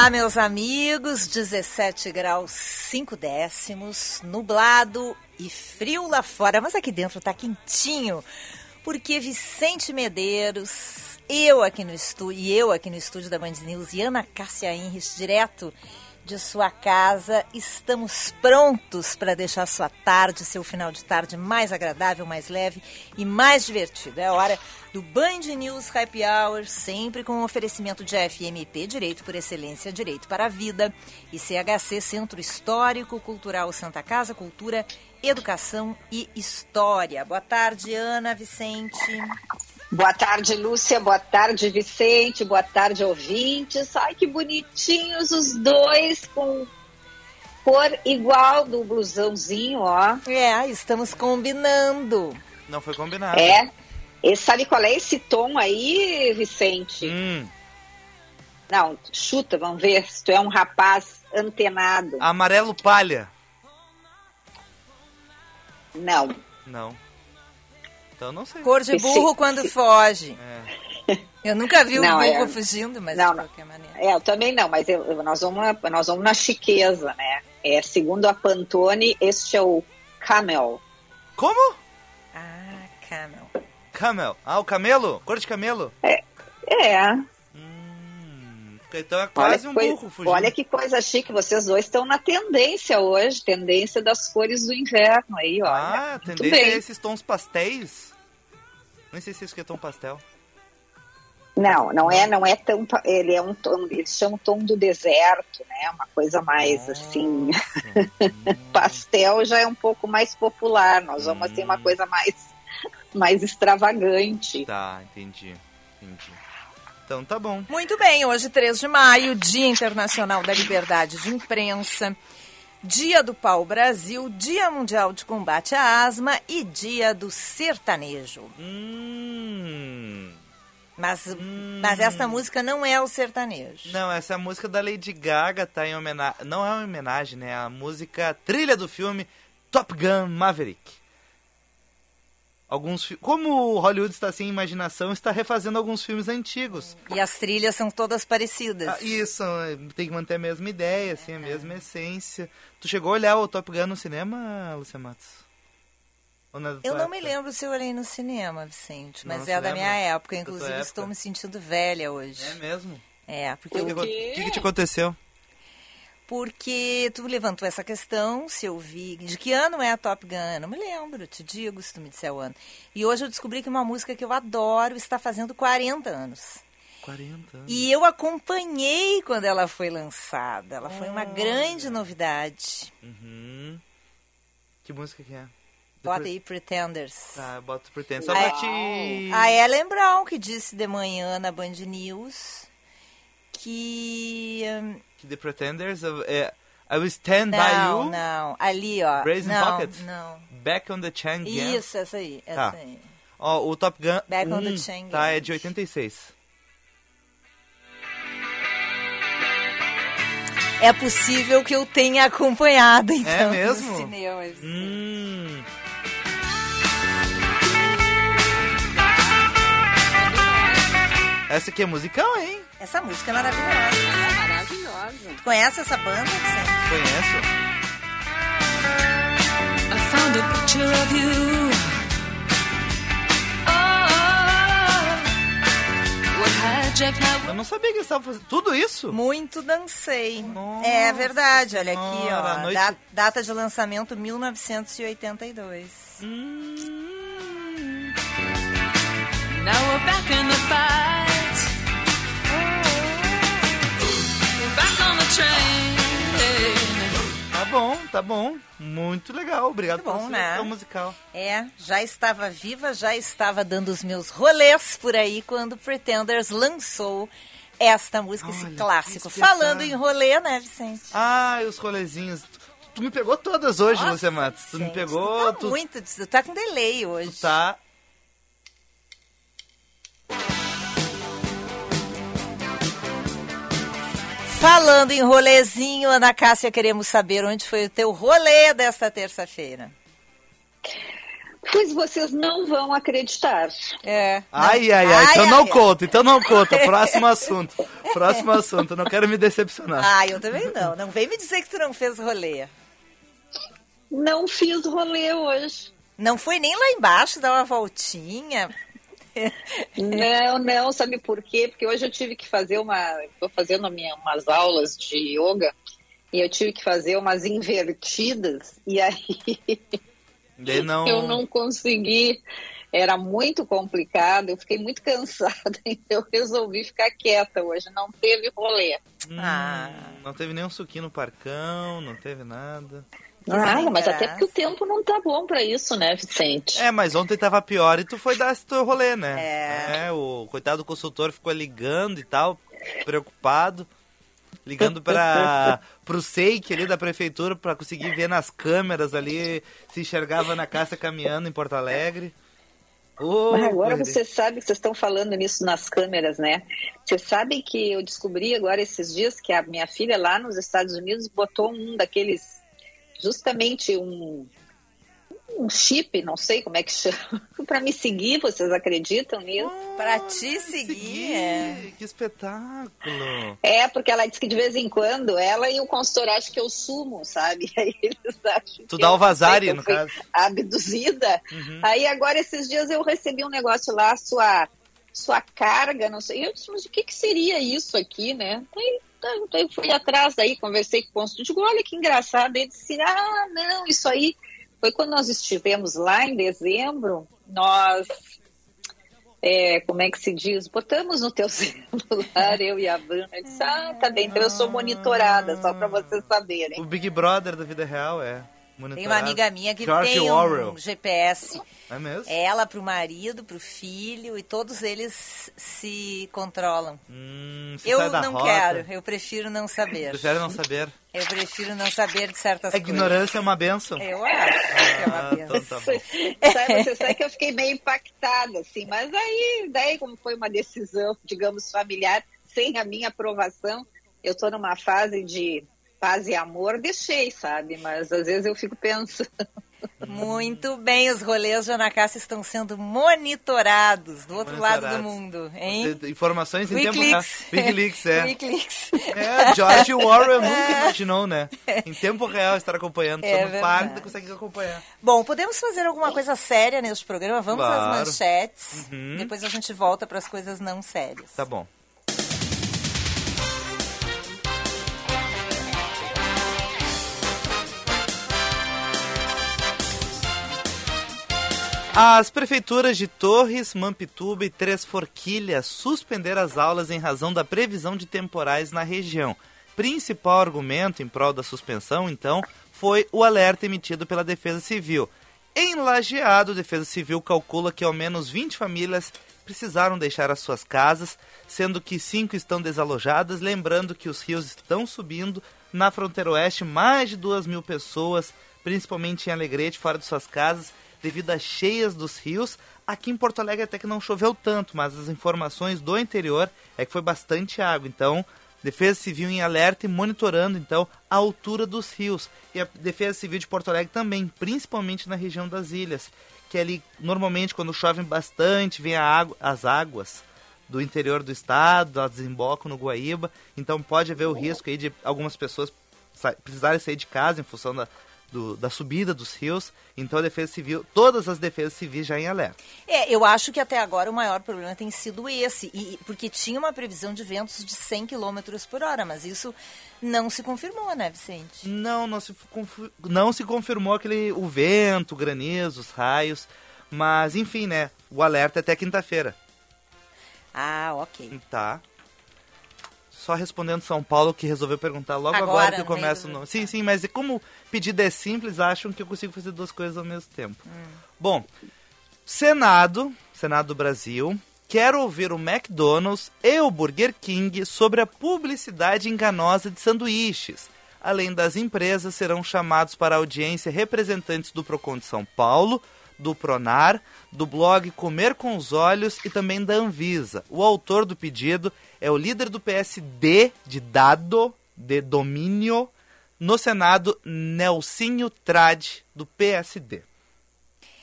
Olá, meus amigos. 17 graus 5 décimos, nublado e frio lá fora, mas aqui dentro tá quentinho, porque Vicente Medeiros, eu aqui no estúdio, e eu aqui no estúdio da Band News e Ana Cássia Henris, direto de sua casa, estamos prontos para deixar sua tarde, seu final de tarde mais agradável, mais leve e mais divertido. É hora do Band News Happy Hour, sempre com um oferecimento de FMP, Direito por Excelência, Direito para a Vida, e CHC, Centro Histórico Cultural Santa Casa, Cultura, Educação e História. Boa tarde, Ana, Vicente. Boa tarde, Lúcia. Boa tarde, Vicente. Boa tarde, ouvintes. Ai, que bonitinhos os dois com cor igual do blusãozinho, ó. É, estamos combinando. Não foi combinado. É. E sabe qual é esse tom aí, Vicente? Hum, Não, chuta, vamos ver se tu é um rapaz antenado. amarelo palha. Não. Não. Então não sei. Cor de burro quando foge. É. Eu nunca vi um Não, burro é. fugindo, mas Não, de qualquer maneira. É, eu também não, mas eu- nós, vamos na, nós vamos na chiqueza, né? É, segundo a Pantone, este é o Camel. Como? Ah, camel. Camel. Ah, o camelo? Cor de camelo? É, Hum, então é olha, quase que um coi- burro fugindo. olha que coisa chique, vocês dois estão na tendência hoje, tendência das cores do inverno aí, olha. Ah, tendência bem. é esses tons pastéis. Nem sei se isso aqui é tom pastel. Não, não é, não é tão, ele é um tom, eles chamam tom do deserto, né? Uma coisa mais assim, pastel já é um pouco mais popular, nós vamos assim uma Hum. coisa mais mais extravagante. Tá, entendi. Entendi. Então tá bom. Muito bem, hoje 3 de maio, Dia Internacional da Liberdade de Imprensa, Dia do Pau Brasil, Dia Mundial de Combate à Asma e Dia do Sertanejo. Hum. Mas, mas essa música não é o sertanejo. Não, essa é a música da Lady Gaga tá em homenagem. Não é uma homenagem, né? É a música trilha do filme Top Gun Maverick. Alguns Como Hollywood está sem imaginação, está refazendo alguns filmes antigos. E as trilhas são todas parecidas. Ah, isso, tem que manter a mesma ideia, assim, a mesma essência. Tu chegou a olhar o Top Gun no cinema, Lucia Matos? Ou na Eu não me época? lembro se eu olhei no cinema, Vicente, Não mas se é da minha época. Inclusive, época? estou me sentindo velha hoje. É mesmo? É, porque O que, eu que, que, que te aconteceu? Porque tu levantou essa questão, se eu vi. De que ano é a Top Gun? Eu Não me lembro, te digo se tu me disser o ano. E hoje eu descobri que uma música que eu adoro está fazendo 40 anos. 40 anos. E eu acompanhei quando ela foi lançada. Ela foi uma grande novidade. Uhum. Que música que é? Bota aí Pretenders. Tá, bota o pretendo. Só pra te... A Ellen Brown, que disse de manhã na Band News que. hum, Que The Pretenders é I Will Stand By Não, You, não. Ali, ó. Brazen não, Pocket. Não. Back on the Chain Gang. Isso, essa aí. Essa Tá. aí. Ó, o Top Gun Back on the 1, Chain tá, é de 86. É possível que eu tenha acompanhado, então, É mesmo? Hum. Essa aqui é musical, hein? Essa música é maravilhosa. Maravilhosa. Tu conhece essa banda, Vicente? Conheço. I found a picture of you. Oh. Eu não sabia que eles estavam fazendo tudo isso. Muito dancei. Nossa é verdade, olha aqui, senhora, ó. noite- da- data de lançamento 1982. Hum, Now we're back in the fight. Bom, tá bom. Muito legal. Obrigado Muito bom, pela né? musical. É, já estava viva, já estava dando os meus rolês por aí quando Pretenders lançou esta música, esse Olha, clássico. que espetáculo. Falando em rolê, né, Vicente? Ai, os rolezinhos. Tu, tu me pegou todas hoje, Nossa, Lúcia Matos. Tu me pegou. Tu tá Tu, muito, tu tá com delay hoje. tu tá. Falando em rolezinho, Ana Cássia, queremos saber onde foi o teu rolê desta terça-feira. Pois vocês não vão acreditar. É. Ai, ai, ai. Então não conta, então não conta. Próximo assunto. Próximo assunto. Eu não quero me decepcionar. Ah, eu também não. Não vem me dizer que tu não fez rolê. Não fiz rolê hoje. Não foi nem lá embaixo dar uma voltinha. Não, não, sabe por quê? Porque hoje eu tive que fazer uma. Estou fazendo minha, umas aulas de yoga e eu tive que fazer umas invertidas e aí Daí não. eu não consegui. Era muito complicado, eu fiquei muito cansada, então eu resolvi ficar quieta hoje. Não teve rolê. Hum, Ah. Não teve nenhum suquinho no parcão, não teve nada. Ah, mas até porque o tempo não tá bom para isso, né, Vicente? É, mas ontem tava pior e tu foi dar esse teu rolê, né? É. o coitado do consultor ficou ligando e tal, preocupado. Ligando para pro SEIC ali da prefeitura para conseguir ver nas câmeras ali se enxergava na Cássia caminhando em Porto Alegre. Mas agora guri. você sabe que vocês estão falando nisso nas câmeras, né? Vocês sabem que eu descobri agora esses dias que a minha filha lá nos Estados Unidos botou um daqueles, justamente um, um chip, não sei como é que chama, para me seguir. Vocês acreditam nisso? Pra te seguir, é. Que espetáculo. É, porque ela diz que de vez em quando ela e o consultor acham que eu sumo, sabe? Aí eles acham Tu que dá o vazare, sei no caso. Abduzida. Uhum. Aí agora esses dias eu recebi um negócio lá, sua, sua carga, não sei. E eu disse, mas o que, que seria isso aqui, né? Aí, então, eu fui atrás daí, conversei com o consultor, digo, olha que engraçado. Ele disse, ah, não, isso aí foi quando nós estivemos lá em dezembro, nós é, como é que se diz? Botamos no teu celular, eu e a Bruna. Disse, ah, tá bem, então eu sou monitorada, só pra vocês saberem. O Big Brother da vida real é. Tem uma monitorado. amiga minha que George tem Orwell. um GPS. É mesmo? Ela pro marido, pro filho e todos eles se controlam. Hum, se Eu não rota. quero, eu prefiro não saber. Prefere não saber. Eu prefiro não saber de certas A ignorância é uma benção. coisas. Eu acho que é uma Ah, benção. então tá você sabe que eu fiquei meio impactada, assim, mas aí, daí, como foi uma decisão, digamos, familiar, sem a minha aprovação, eu tô numa fase de paz e amor, deixei, sabe? Mas às vezes eu fico pensando. Muito bem, os rolês de Ana Cássia estão sendo monitorados do outro lado do Monitorados. mundo, hein? Informações em tempo real. Wikileaks. É. Wikileaks. É, George Orwell nunca imaginou, né? Em tempo real estar acompanhando. É Só no parque consegue acompanhar. Bom, podemos fazer alguma coisa séria neste programa? Vamos às Claro. manchetes. Uhum. Depois a gente volta para as coisas não sérias. Tá bom. As prefeituras de Torres, Mampituba e Três Forquilhas suspenderam as aulas em razão da previsão de temporais na região. Principal argumento em prol da suspensão, então, foi o alerta emitido pela Defesa Civil. Em Lajeado, a Defesa Civil calcula que ao menos 20 famílias precisaram deixar as suas casas, sendo que cinco estão desalojadas. Lembrando que os rios estão subindo. Na fronteira oeste, mais de duas mil pessoas, principalmente em Alegrete, fora de suas casas, devido às cheias dos rios. Aqui em Porto Alegre até que não choveu tanto, mas as informações do interior é que foi bastante água. Então, Defesa Civil em alerta e monitorando então a altura dos rios. E a Defesa Civil de Porto Alegre também, principalmente na região das ilhas, que ali normalmente quando chove bastante, vem água, as águas do interior do estado, elas desembocam no Guaíba, então pode haver o risco aí de algumas pessoas sa- precisarem sair de casa em função da, do- da subida dos rios. Então a Defesa Civil, todas as defesas civis já em alerta. É, eu acho que até agora o maior problema tem sido esse, e, porque tinha uma previsão de ventos de 100 km por hora, mas isso não se confirmou, né, Vicente? Não, não se, não se confirmou aquele o vento, o granizo, os raios. Mas enfim, né? O alerta é até quinta-feira. Ah, ok. Tá. Só respondendo São Paulo, que resolveu perguntar logo agora, Agora, que eu começo do- no. Sim, sim, mas como o pedido é simples, acham que eu consigo fazer duas coisas ao mesmo tempo. Bom, Senado, Senado do Brasil, quer ouvir o McDonald's e o Burger King sobre a publicidade enganosa de sanduíches. Além das empresas, serão chamados para audiência representantes do Procon de São Paulo, do Pronar, do blog Comer com os Olhos e também da Anvisa. O autor do pedido é o líder do PSD de dado, de domínio, no Senado, Nelsinho Trade, do PSD.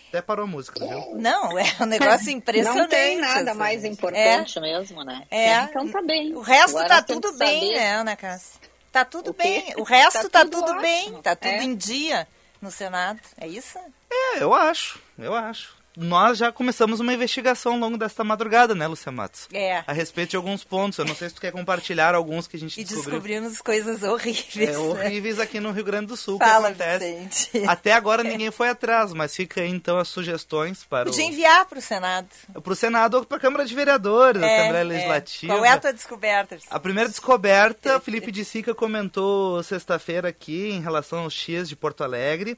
Até parou a música, viu? Não, é um negócio impressionante. Não tem nada assim. mais importante mesmo, né? É. Então tá bem. O resto Agora tá tudo bem, saber. né, Ana Cássia? Tá tudo O bem. O resto tá, Tá tudo, tudo bem. Tá tudo É. em dia no Senado. É isso? É, eu acho, eu acho. Nós já começamos uma investigação ao longo desta madrugada, né, Lucia Matos? É. A respeito de alguns pontos. Eu não sei se tu quer compartilhar alguns que a gente E descobriu. descobrimos coisas horríveis. É, né? horríveis aqui no Rio Grande do Sul que Fala, acontece. Vicente. Até agora ninguém foi atrás, mas fica aí então as sugestões para Podia o, enviar para o Senado. para o Senado ou para a Câmara de Vereadores, a É, Assembleia é. Legislativa. Qual é a tua descoberta? Vicente? A primeira descoberta, Felipe de Sica comentou sexta-feira aqui em relação ao X de Porto Alegre.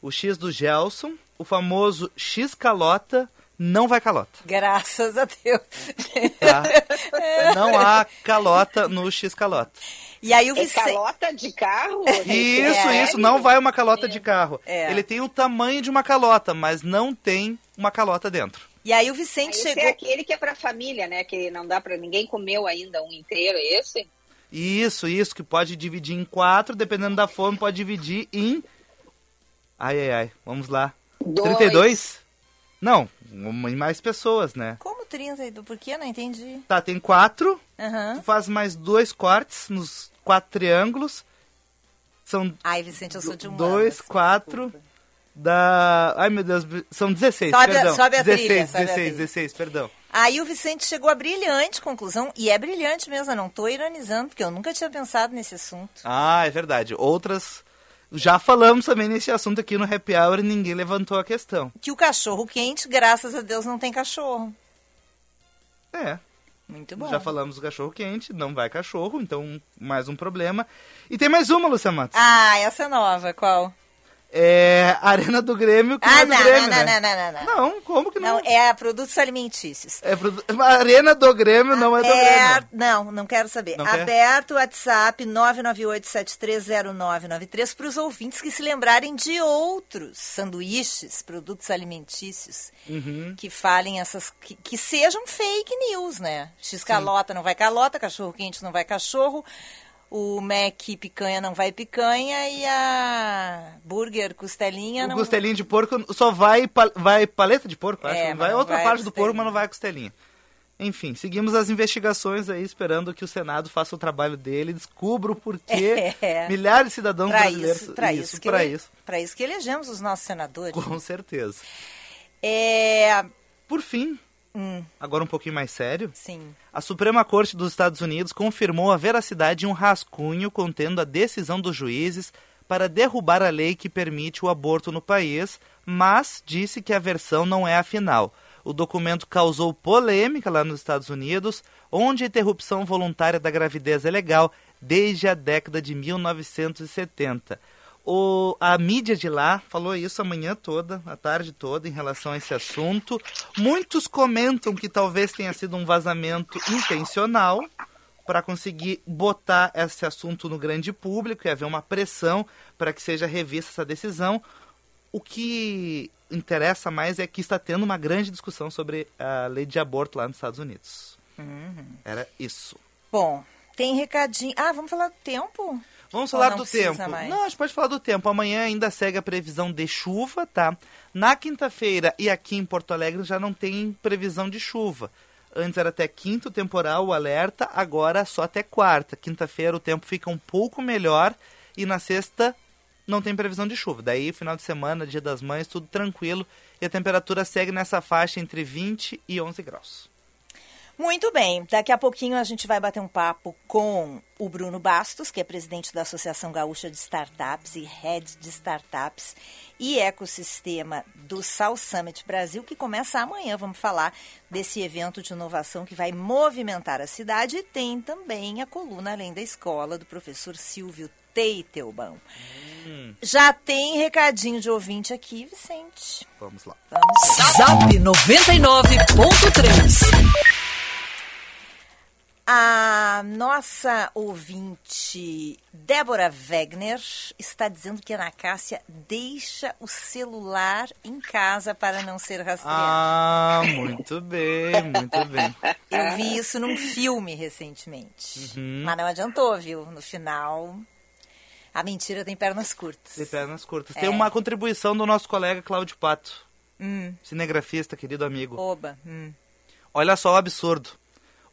O X do Gelson, o famoso X calota, não vai calota. Graças a Deus. Tá? Não há calota no X calota. E aí o É Vicente... calota de carro? Isso, É. isso, não vai uma calota de carro. É. Ele tem o tamanho de uma calota, mas não tem uma calota dentro. E aí o Vicente Esse chegou... é aquele que é pra família, né? Que não dá pra ninguém comeu ainda um inteiro, é esse? Isso, isso, que pode dividir em quatro, dependendo da fome, pode dividir em. Ai, ai, ai, vamos lá. Dois. 32? Não, mais pessoas, né? Como 30? Por que? Não entendi. Tá, tem quatro, Aham. tu faz mais dois cortes nos quatro triângulos. São Ai, Vicente, eu sou de um dois, quatro, da. Ai meu Deus, são 16, Sobe a- perdão. sobe a 16, trilha, sobe a 16, trilha. 16, perdão. Aí o Vicente chegou à brilhante conclusão, e é brilhante mesmo, eu não tô ironizando, porque eu nunca tinha pensado nesse assunto. Ah, é verdade. Outras. Já falamos também nesse assunto aqui no Happy Hour e ninguém levantou a questão. Que o cachorro quente, graças a Deus, não tem cachorro. É, Muito bom. já falamos do cachorro quente, não vai cachorro, então mais um problema. E tem mais uma, Lucia Matos. Ah, essa é nova, qual? É Arena do Grêmio Ah, é do não, Grêmio, não, né? não, não, não, não. Não, como que não? Não, é produtos alimentícios. É produ- Arena do Grêmio não é do Grêmio. Não, não quero saber. Não? Aberto o WhatsApp 998730993 para os ouvintes que se lembrarem de outros sanduíches, produtos alimentícios, Uhum. que falem essas. Que, que sejam fake news, né? X calota não vai calota, cachorro quente não vai cachorro. O Mac picanha não vai picanha e a burger costelinha O não costelinho de porco só vai, vai paleta de porco, acho. É, vai outra vai parte do porco, costelinha. mas não vai a costelinha. Enfim, seguimos as investigações aí, esperando que o Senado faça o trabalho dele, descubra o porquê É. milhares de cidadãos Para brasileiros. isso, para isso, que pra ele- isso. pra isso que elegemos os nossos senadores. Com certeza. É, Por fim, hum, agora um pouquinho mais sério, sim. a Suprema Corte dos Estados Unidos confirmou a veracidade de um rascunho contendo a decisão dos juízes para derrubar a lei que permite o aborto no país, mas disse que a versão não é a final. O documento causou polêmica lá nos Estados Unidos, onde a interrupção voluntária da gravidez é legal desde a década de 1970. O, a mídia de lá falou isso a manhã toda, a tarde toda, em relação a esse assunto. Muitos comentam que talvez tenha sido um vazamento intencional para conseguir botar esse assunto no grande público e haver uma pressão para que seja revista essa decisão. O que interessa mais é que está tendo uma grande discussão sobre a lei de aborto lá nos Estados Unidos. Era isso. Bom, tem recadinho. Ah, vamos falar do tempo? Vamos falar do tempo. mais? Não, a gente pode falar do tempo. Amanhã ainda segue a previsão de chuva, tá? Na quinta-feira e aqui em Porto Alegre já não tem previsão de chuva. Antes era até quinto temporal o alerta, agora só até quarta. Quinta-feira o tempo fica um pouco melhor e na sexta não tem previsão de chuva. Daí, final de semana, dia das mães, tudo tranquilo. E a temperatura segue nessa faixa entre 20 e 11 graus. Muito bem, daqui a pouquinho a gente vai bater um papo com o Bruno Bastos, que é presidente da Associação Gaúcha de Startups e Head de Startups e Ecossistema do South Summit Brasil, que começa amanhã. Vamos falar desse evento de inovação que vai movimentar a cidade e tem também a coluna Além da Escola, do professor Silvio Teitelbaum. Já tem recadinho de ouvinte aqui, Vicente. Vamos lá. Vamos Zap 99.3. A nossa ouvinte Débora Wegner está dizendo que a Ana Cássia deixa o celular em casa para não ser rastreada. Ah, muito bem, muito bem. Eu vi isso num filme recentemente. Uhum. Mas não adiantou, viu? No final, a mentira tem pernas curtas. Tem pernas curtas. É. Tem uma contribuição do nosso colega Cláudio Pato, Hum, cinegrafista, querido amigo. oba. Hum. Olha só o absurdo.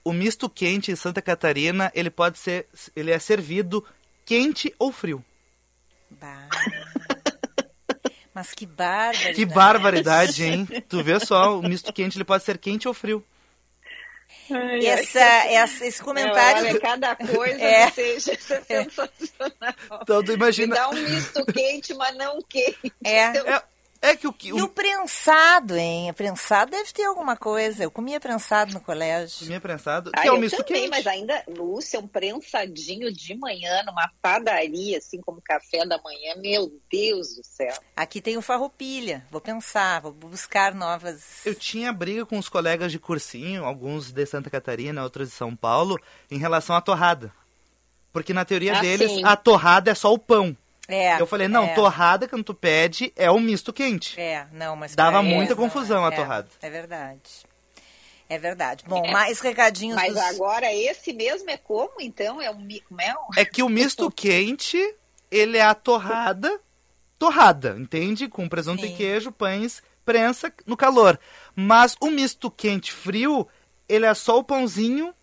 O misto quente em Santa Catarina, ele pode ser, ele é servido quente ou frio. Bah. Mas que bárbaro. Que barbaridade, hein? Tu vê só, o misto quente ele pode ser quente ou frio. Ai. Essa, essa, esse comentário. Olha, cada coisa É. que seja isso é sensacional. Então tu Me imagina. dá um misto quente, mas não quente. É. É, é que o que E o prensado, hein? O prensado deve ter alguma coisa. Eu comia prensado no colégio. minha prensado, que Ah, é o eu misto também, quente. mas ainda, Lúcia, um prensadinho de manhã numa padaria, assim como café da manhã, meu Deus do céu. Aqui tem o farroupilha. Vou pensar, vou buscar novas. Eu tinha briga com os colegas de cursinho, alguns de Santa Catarina, outros de São Paulo, em relação à torrada. Porque na teoria Ah, deles, sim. a torrada é só o pão. É. Eu falei, não, é, torrada, quando tu pede, é o misto quente. É, não, mas. Dava muita confusão é. a torrada. É, é verdade. É verdade. Bom, mais recadinhos Mas dos... agora esse mesmo é como, então? É um como é um- É que o misto quente, ele é a torrada, torrada, entende? Com presunto Sim. e queijo, pães, prensa no calor. Mas o misto quente frio, ele é só o pãozinho,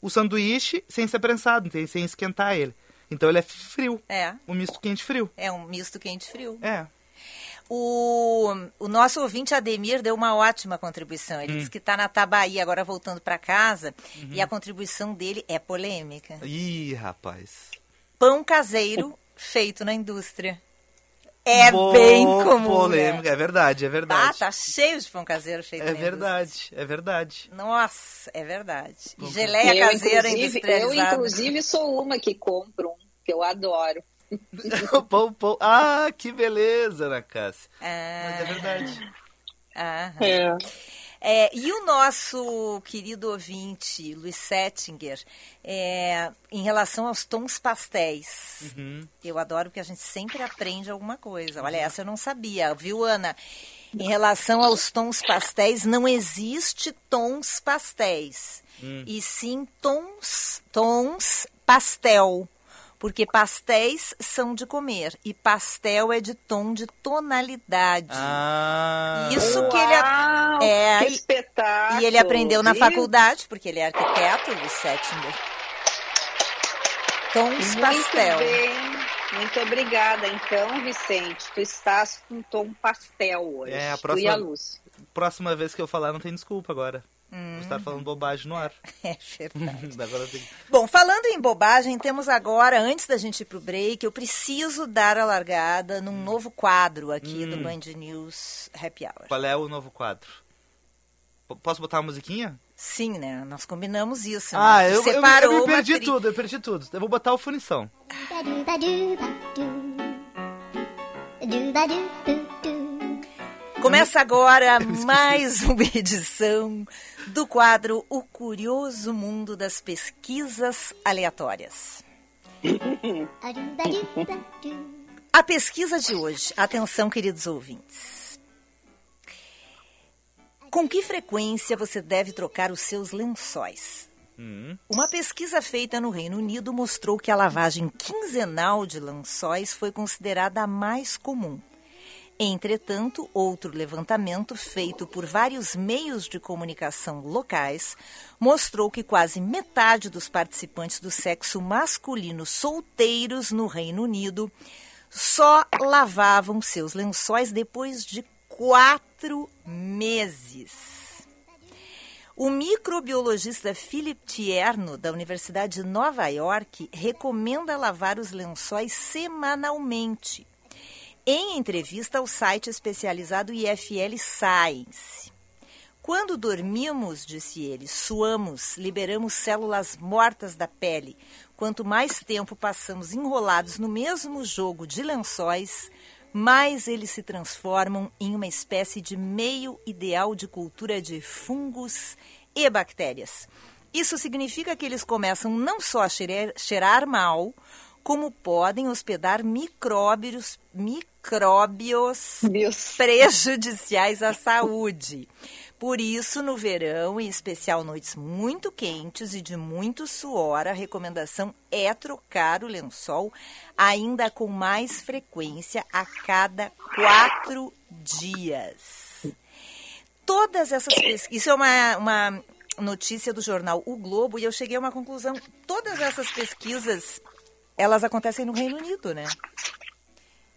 o sanduíche, sem ser prensado, entende? sem esquentar ele. Então ele é frio. É, O misto quente frio. é um misto quente-frio. É. O, o nosso ouvinte Ademir deu uma ótima contribuição. Ele disse que está na Tabaí, agora voltando para casa, e a contribuição dele é polêmica. Ih, rapaz. Pão caseiro feito na indústria. É Boa bem comum. Polêmica, Né? é verdade, é Ah, verdade. tá cheio de pão caseiro feito É verdade, é verdade. Nossa, é verdade. Pão geleia eu, caseira inclusive, eu, industrializada. inclusive, sou uma que compro um, que eu adoro. pão, pão. Ah, que beleza, Ana Cássia. Ah, Mas é verdade. aham. É, e o nosso querido ouvinte, Luiz Settinger, é, em relação aos tons pastéis. Uhum. Eu adoro porque a gente sempre aprende alguma coisa. Olha, essa eu não sabia, viu, Ana? Em relação aos tons pastéis, não existe tons pastéis. E sim tons, tons pastel. Porque pastéis são de comer e pastel é de tom de tonalidade. Ah. Isso que ele é, que e- espetáculo. E ele aprendeu na viu? faculdade, porque ele é arquiteto, o Settinger. Tons Muito pastel. bem. Muito obrigada. Então, Vicente, tu estás com tom pastel hoje. É, a Tu próxima- e a luz. Próxima vez que eu falar, não tem desculpa agora. Hum. Vou estar falando bobagem no ar. É verdade. agora tem... Bom, falando em bobagem, temos agora, antes da gente ir pro break, eu preciso dar a largada num novo quadro aqui do Band News Happy Hour. Qual é o novo quadro? Posso botar uma musiquinha? Sim, né? Nós combinamos isso. Ah, né? Eu, eu, eu me perdi tri- tudo, eu perdi tudo. Eu vou botar o funição. Começa agora mais uma edição do quadro O Curioso Mundo das Pesquisas Aleatórias. A pesquisa de hoje, atenção, queridos ouvintes. Com que frequência você deve trocar os seus lençóis? Hum. Uma pesquisa feita no Reino Unido mostrou que a lavagem quinzenal de lençóis foi considerada a mais comum. Entretanto, outro levantamento feito por vários meios de comunicação locais mostrou que quase metade dos participantes do sexo masculino solteiros no Reino Unido só lavavam seus lençóis depois de quatro meses. O microbiologista Philip Tierno, da Universidade de Nova York, recomenda lavar os lençóis semanalmente. Em entrevista ao site especializado IFL Science. Quando dormimos, disse ele, suamos, liberamos células mortas da pele. Quanto mais tempo passamos enrolados no mesmo jogo de lençóis, mais eles se transformam em uma espécie de meio ideal de cultura de fungos e bactérias. Isso significa que eles começam não só a cheirar, cheirar mal, como podem hospedar micróbios, micróbios Deus. prejudiciais à saúde. Por isso, no verão, em especial noites muito quentes e de muito suor, a recomendação é trocar o lençol ainda com mais frequência a cada quatro dias. Todas essas pesquisas. Isso é uma, uma notícia do jornal O Globo e eu cheguei a uma conclusão. Todas essas pesquisas elas acontecem no Reino Unido, né?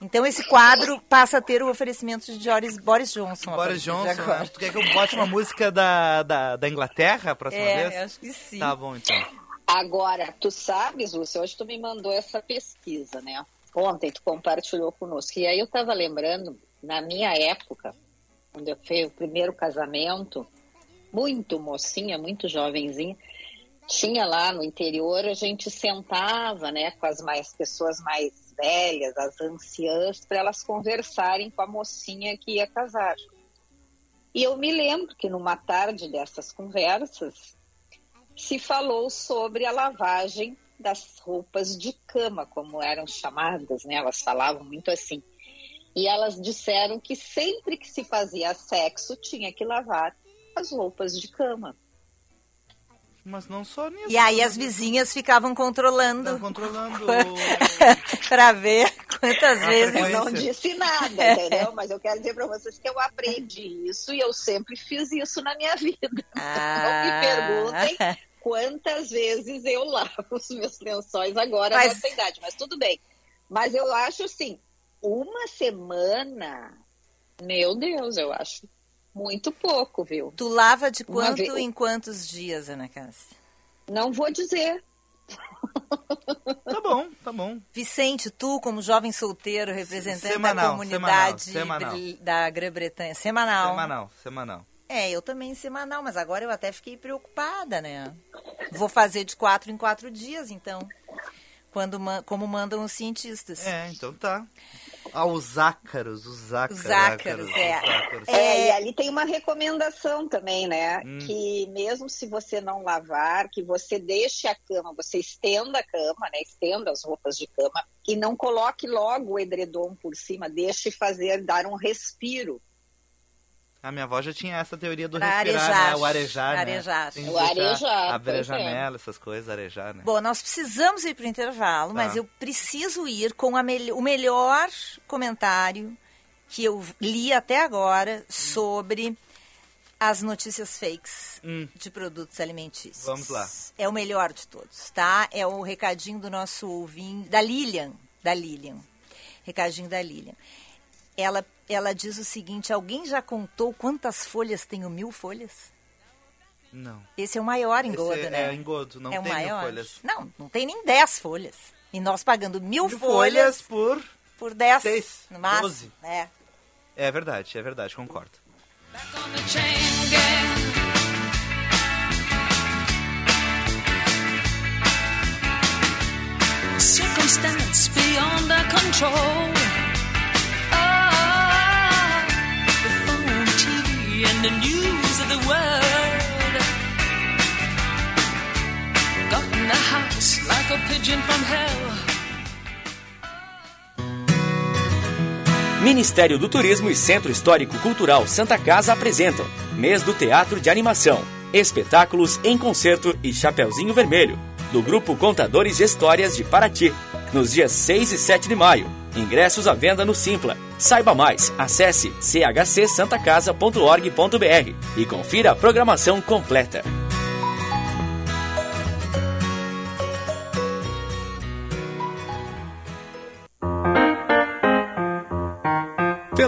Então esse quadro passa a ter o oferecimento de Boris, Boris Johnson. Boris Johnson, agora. né? tu quer que eu bote uma música da, da, da Inglaterra a próxima É, vez? acho que sim. Tá bom, então. Agora, tu sabes, Lúcia, hoje tu me mandou essa pesquisa, né? Ontem tu compartilhou conosco. E aí eu tava lembrando, na minha época, quando eu fiz o primeiro casamento, muito mocinha, muito jovenzinha, tinha lá no interior, a gente sentava, né, com as mais pessoas mais velhas, as anciãs, para elas conversarem com a mocinha que ia casar. E eu me lembro que numa tarde dessas conversas, se falou sobre a lavagem das roupas de cama, como eram chamadas, né? Elas falavam muito assim. E elas disseram que sempre que se fazia sexo tinha que lavar as roupas de cama. Mas não só nisso. E aí as vizinhas ficavam controlando Estão controlando. para ver quantas A vezes. Eu não disse nada, entendeu? Mas eu quero dizer para vocês que eu aprendi isso e eu sempre fiz isso na minha vida. Ah. Não me perguntem quantas vezes eu lavo os meus lençóis agora Mas- nessa idade, mas tudo bem. Mas eu acho assim, uma semana, meu Deus, eu acho muito pouco, viu? Tu lava de quanto vez- em quantos dias, Ana Cássia? Não vou dizer. Tá bom, tá bom. Vicente, tu como jovem solteiro, representante da Semanal, comunidade semanal, semanal. da Grã-Bretanha, semanal. Semanal, semanal. É, eu também semanal, mas agora eu até fiquei preocupada, né? Vou fazer de quatro em quatro dias, então. Quando, como mandam os cientistas. É, então tá. Ah, os ácaros, os ácaros. Os ácaros, é. os ácaros. É, e ali tem uma recomendação também, né? Hum. Que mesmo se você não lavar, que você deixe a cama, você estenda a cama, né? Estenda as roupas de cama e não coloque logo o edredom por cima, deixe fazer, dar um respiro. A minha avó já tinha essa teoria do Pra respirar, arejar. né? O arejar, Arejar. né? O arejar, Abrir a janela, essas coisas, arejar, né? Bom, nós precisamos ir para o intervalo, Tá. mas eu preciso ir com a mel- o melhor comentário que eu li até agora sobre as notícias fakes Hum. de produtos alimentícios. Vamos lá. É o melhor de todos, tá? É o recadinho do nosso ouvinte, da Lilian, da Lilian. Recadinho da Lilian. Ela, ela diz o seguinte: alguém já contou quantas folhas tem o mil folhas? Não. Esse é o maior engodo, Esse né? É engodo, não é tem mil maior. folhas. Não, não tem nem 10 folhas. E nós pagando mil, Mil folhas, por... por 10 seis, no máximo. doze. É. É verdade, é verdade, concordo. Back on the chain pigeon from hell. Ministério do Turismo e Centro Histórico Cultural Santa Casa apresentam Mês do Teatro de Animação, espetáculos em concerto e Chapeuzinho Vermelho, do Grupo Contadores de Histórias de Paraty, nos dias 6 e 7 de maio. Ingressos à venda no Simpla. Saiba mais, acesse chcsantacasa.org.br e confira a programação completa.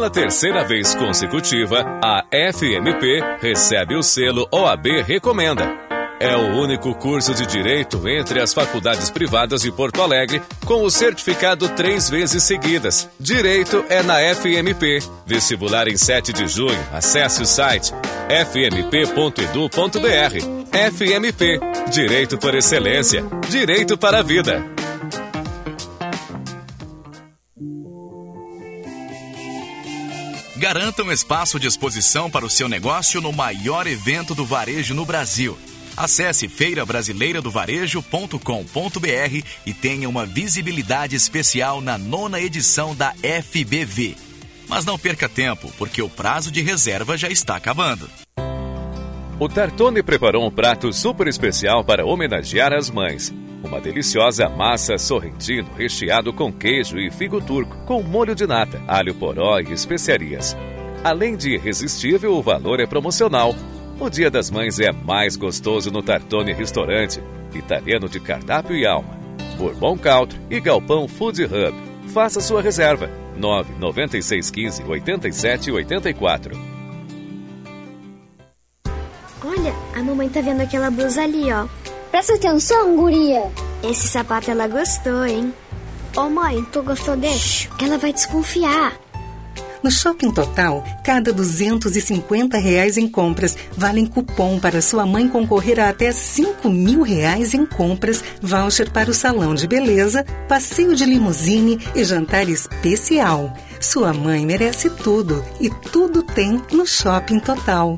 Pela terceira vez consecutiva, a FMP recebe o selo OAB Recomenda. É o único curso de direito entre as faculdades privadas de Porto Alegre com o certificado três vezes seguidas. Direito é na FMP. Vestibular em 7 de junho. Acesse o site fmp.edu.br. FMP. Direito por excelência. Direito para a vida. Garanta um espaço de exposição para o seu negócio no maior evento do varejo no Brasil. Acesse feirabrasileiradovarejo.com.br e tenha uma visibilidade especial na nona edição da FBV. Mas não perca tempo, porque o prazo de reserva já está acabando. O Tartone preparou um prato super especial para homenagear as mães. Uma deliciosa massa sorrentino recheado com queijo e figo turco, com molho de nata, alho poró e especiarias. Além de irresistível, o valor é promocional. O Dia das Mães é mais gostoso no Tartone Restaurante, italiano de cardápio e alma. Bourbon Country e Galpão Food Hub. Faça sua reserva. 99615 8784. Olha, a mamãe tá vendo aquela blusa ali, ó. Presta atenção, guria. Esse sapato ela gostou, hein? Ô mãe, tu gostou desse? Ela vai desconfiar. No Shopping Total, cada 250 reais em compras valem cupom para sua mãe concorrer a até 5 mil reais em compras, voucher para o salão de beleza, passeio de limusine e jantar especial. Sua mãe merece tudo e tudo tem no Shopping Total.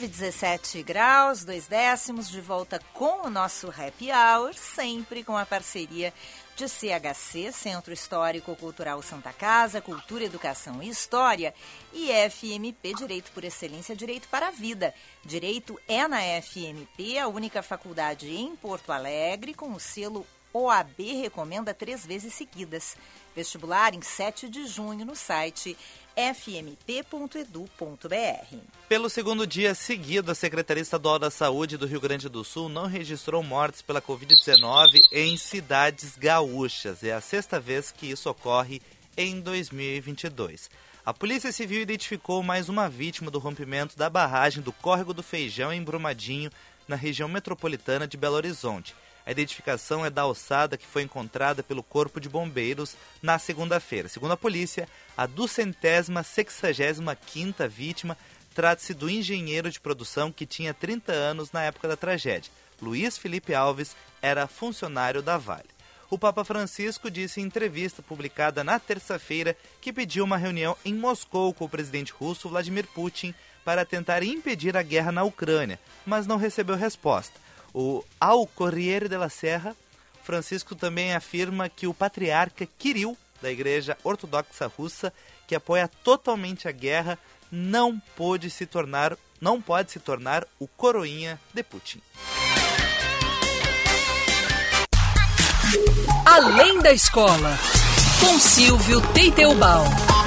29, 17 graus, 2 décimos, de volta com o nosso Happy Hour, sempre com a parceria de CHC, Centro Histórico Cultural Santa Casa, Cultura, Educação e História, e FMP, Direito por Excelência, Direito para a Vida. Direito é na FMP, a única faculdade em Porto Alegre, com o selo OAB recomenda três vezes seguidas. Vestibular em 7 de junho no site fmp.edu.br. Pelo segundo dia seguido, a Secretaria Estadual da Saúde do Rio Grande do Sul não registrou mortes pela Covid-19 em cidades gaúchas. É a sexta vez que isso ocorre em 2022. A Polícia Civil identificou mais uma vítima do rompimento da barragem do Córrego do Feijão em Brumadinho, na região metropolitana de Belo Horizonte. A identificação é da alçada que foi encontrada pelo Corpo de Bombeiros na segunda-feira. Segundo a polícia, a duzentésima sexagésima quinta vítima trata-se do engenheiro de produção que tinha 30 anos na época da tragédia. Luiz Felipe Alves era funcionário da Vale. O Papa Francisco disse em entrevista publicada na terça-feira que pediu uma reunião em Moscou com o presidente russo Vladimir Putin para tentar impedir a guerra na Ucrânia, mas não recebeu resposta. O Ao Corriere della Serra, Francisco também afirma que o patriarca Kirill, da Igreja Ortodoxa Russa, que apoia totalmente a guerra, não pôde se tornar, não pode se tornar o coroinha de Putin. Além da escola, com Silvio Teitelbaum.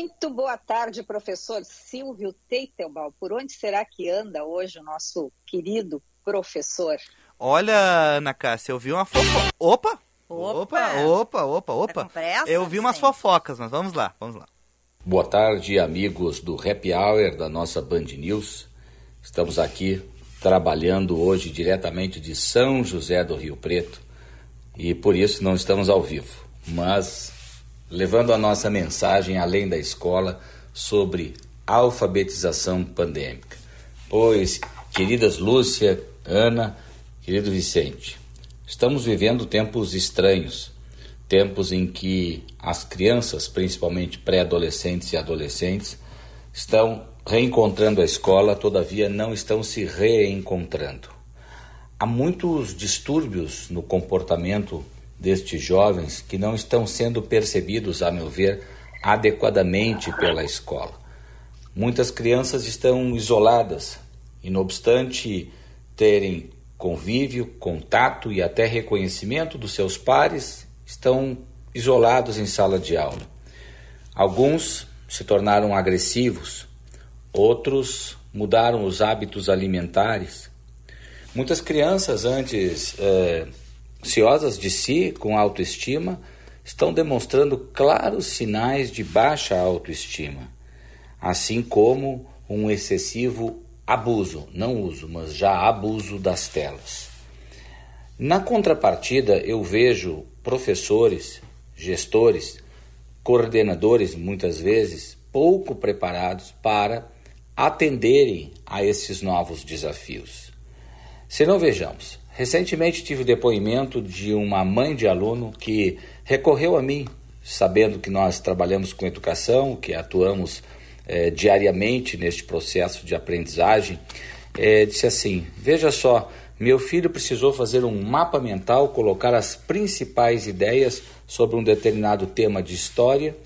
Muito boa tarde, professor Silvio Teitelbaum. Por onde será que anda hoje o nosso querido professor? Olha, Ana Cássia, eu vi uma fofoca. Opa! Opa, opa, opa, opa. pressa, eu vi umas fofocas, mas vamos lá, vamos lá. Boa tarde, amigos do Happy Hour da nossa Band News. Estamos aqui trabalhando hoje diretamente de São José do Rio Preto e por isso não estamos ao vivo, mas levando a nossa mensagem além da escola sobre alfabetização pandêmica. Pois, queridas Lúcia, Ana, querido Vicente, estamos vivendo tempos estranhos, tempos em que as crianças, principalmente pré-adolescentes e adolescentes, estão reencontrando a escola, todavia não estão se reencontrando. Há muitos distúrbios no comportamento destes jovens que não estão sendo percebidos, a meu ver, adequadamente pela escola. Muitas crianças estão isoladas e, não obstante terem convívio, contato e até reconhecimento dos seus pares, estão isolados em sala de aula. Alguns se tornaram agressivos, outros mudaram os hábitos alimentares. Muitas crianças, antes eh, ansiosas de si, com autoestima, estão demonstrando claros sinais de baixa autoestima, assim como um excessivo abuso, não uso, mas já abuso das telas. Na contrapartida, eu vejo professores, gestores, coordenadores, muitas vezes, pouco preparados para atenderem a esses novos desafios. Se não vejamos, recentemente tive o depoimento de uma mãe de aluno que recorreu a mim, sabendo que nós trabalhamos com educação, que atuamos eh, diariamente neste processo de aprendizagem, eh, disse assim: Veja só, meu filho precisou fazer um mapa mental, colocar as principais ideias sobre um determinado tema de história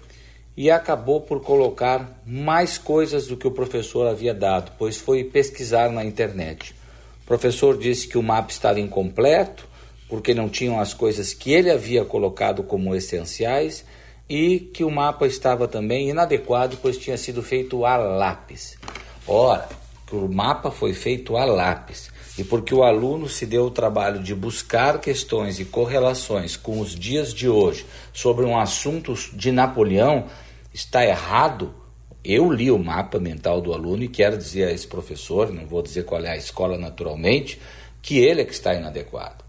e acabou por colocar mais coisas do que o professor havia dado, pois foi pesquisar na internet. O professor disse que o mapa estava incompleto, porque não tinham as coisas que ele havia colocado como essenciais e que o mapa estava também inadequado, pois tinha sido feito a lápis. Ora, o mapa foi feito a lápis e porque o aluno se deu o trabalho de buscar questões e correlações com os dias de hoje sobre um assunto de Napoleão, está errado. Eu li o mapa mental do aluno e quero dizer a esse professor, não vou dizer qual é a escola naturalmente, que ele é que está inadequado.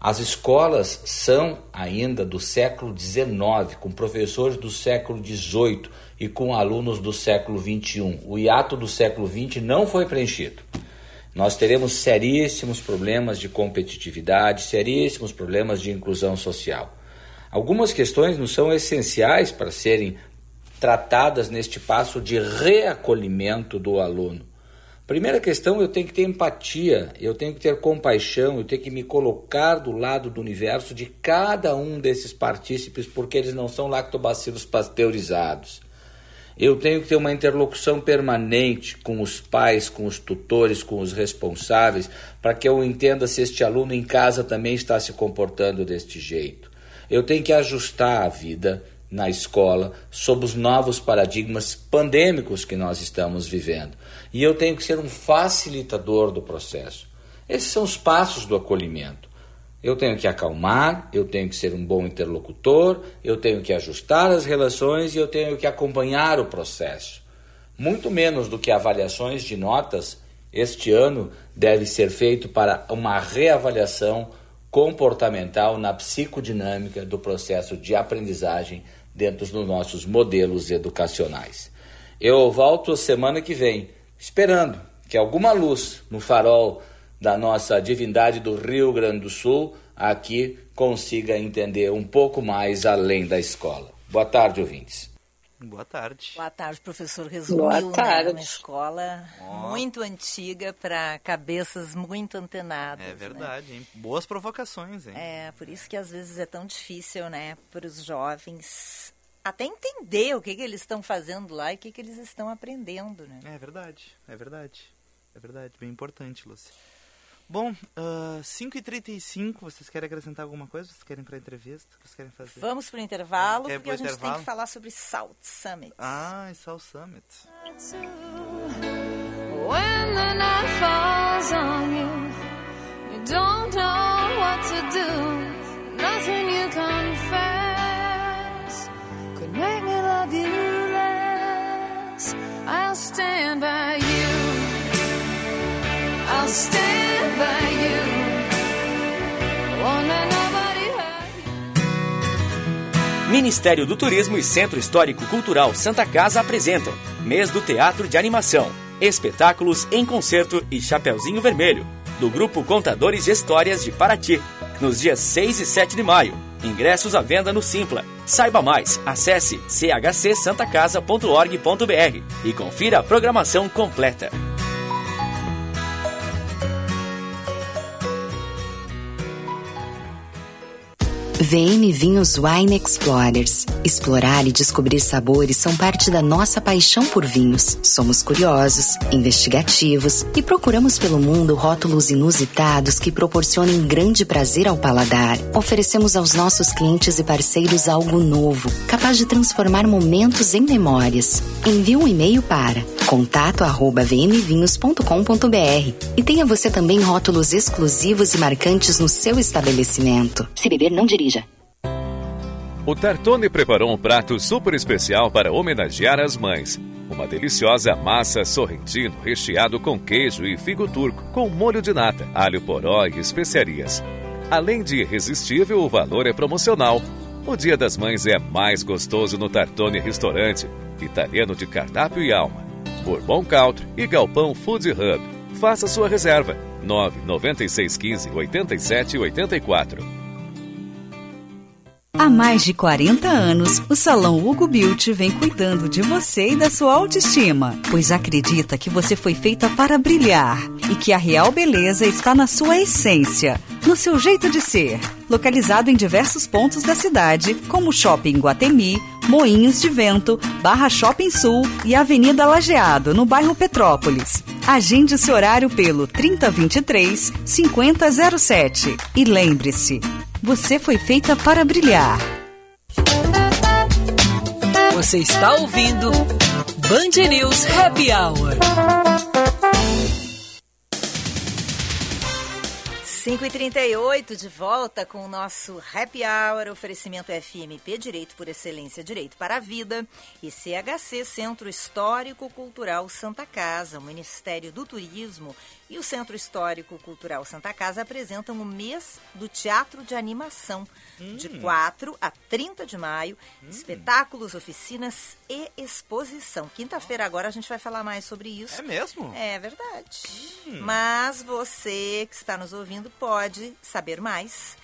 As escolas são ainda do século XIX, com professores do século XVIII e com alunos do século XXI. O hiato do século XX não foi preenchido. Nós teremos seríssimos problemas de competitividade, seríssimos problemas de inclusão social. Algumas questões não são essenciais para serem tratadas neste passo de reacolhimento do aluno. Primeira questão, eu tenho que ter empatia, eu tenho que ter compaixão, eu tenho que me colocar do lado do universo de cada um desses partícipes, porque eles não são lactobacilos pasteurizados. Eu tenho que ter uma interlocução permanente com os pais, com os tutores, com os responsáveis, para que eu entenda se este aluno em casa também está se comportando deste jeito. Eu tenho que ajustar a vida na escola sob os novos paradigmas pandêmicos que nós estamos vivendo. E eu tenho que ser um facilitador do processo. Esses são os passos do acolhimento. Eu tenho que acalmar, eu tenho que ser um bom interlocutor, eu tenho que ajustar as relações e eu tenho que acompanhar o processo. Muito menos do que avaliações de notas, este ano deve ser feito para uma reavaliação comportamental na psicodinâmica do processo de aprendizagem dentro dos nossos modelos educacionais. Eu volto semana que vem, esperando que alguma luz no farol da nossa divindade do Rio Grande do Sul aqui consiga entender um pouco mais além da escola. Boa tarde, ouvintes. Boa tarde. Boa tarde, professor. Resumiu Boa tarde. Né, uma escola Ó. muito antiga para cabeças muito antenadas. É né? verdade, hein? Boas provocações, hein? É, por isso que às vezes é tão difícil, né, para os jovens até entender o que, que eles estão fazendo lá e o que, que eles estão aprendendo, né? É verdade, é verdade. É verdade, bem importante, Lúcia. Bom, ah, 5h35, vocês querem acrescentar alguma coisa? Vocês querem ir pra entrevista? Vocês querem fazer? Vamos para o intervalo, Quer porque a gente tem intervalo? que falar sobre Salt Summit. Ah, é o Summit. When the night falls on you, you don't know what to do. Nothing you confess could make me love you less. I'll stand by you. I'll stand Ministério do Turismo e Centro Histórico Cultural Santa Casa apresentam Mês do Teatro de Animação, espetáculos em concerto e Chapeuzinho Vermelho, do Grupo Contadores de Histórias de Paraty, nos dias 6 e 7 de maio. Ingressos à venda no Simpla. Saiba mais, acesse chcsantacasa.org.br e confira a programação completa. VM Vinhos Wine Explorers. Explorar e descobrir sabores são parte da nossa paixão por vinhos. Somos curiosos, investigativos e procuramos pelo mundo rótulos inusitados que proporcionem grande prazer ao paladar. Oferecemos aos nossos clientes e parceiros algo novo, capaz de transformar momentos em memórias. Envie um e-mail para contato@vmvinhos.com.br e tenha você também rótulos exclusivos e marcantes no seu estabelecimento. Se beber, não dirija. O Tartone preparou um prato super especial para homenagear as mães. Uma deliciosa massa sorrentino recheado com queijo e figo turco, com molho de nata, alho poró e especiarias. Além de irresistível, o valor é promocional. O Dia das Mães é mais gostoso no Tartone Restaurante, italiano de cardápio e alma. Bourbon Country e Galpão Food Hub. Faça sua reserva. 99615 8784. Há mais de 40 anos, o Salão Hugo Beauty vem cuidando de você e da sua autoestima, pois acredita que você foi feita para brilhar e que a real beleza está na sua essência, no seu jeito de ser. Localizado em diversos pontos da cidade, como Shopping Guatemi, Moinhos de Vento, Barra Shopping Sul e Avenida Lajeado, no bairro Petrópolis. Agende seu horário pelo 3023 5007 e lembre-se, você foi feita para brilhar. Você está ouvindo Band News Happy Hour. 5h38 de volta com o nosso Happy Hour, oferecimento FMP Direito por Excelência, Direito para a Vida e CHC Centro Histórico Cultural Santa Casa, o Ministério do Turismo e o Centro Histórico Cultural Santa Casa apresentam o mês do Teatro de Animação, de 4 a 30 de maio, espetáculos, oficinas e exposição. Quinta-feira agora a gente vai falar mais sobre isso. É mesmo? É verdade. Mas você que está nos ouvindo pode saber mais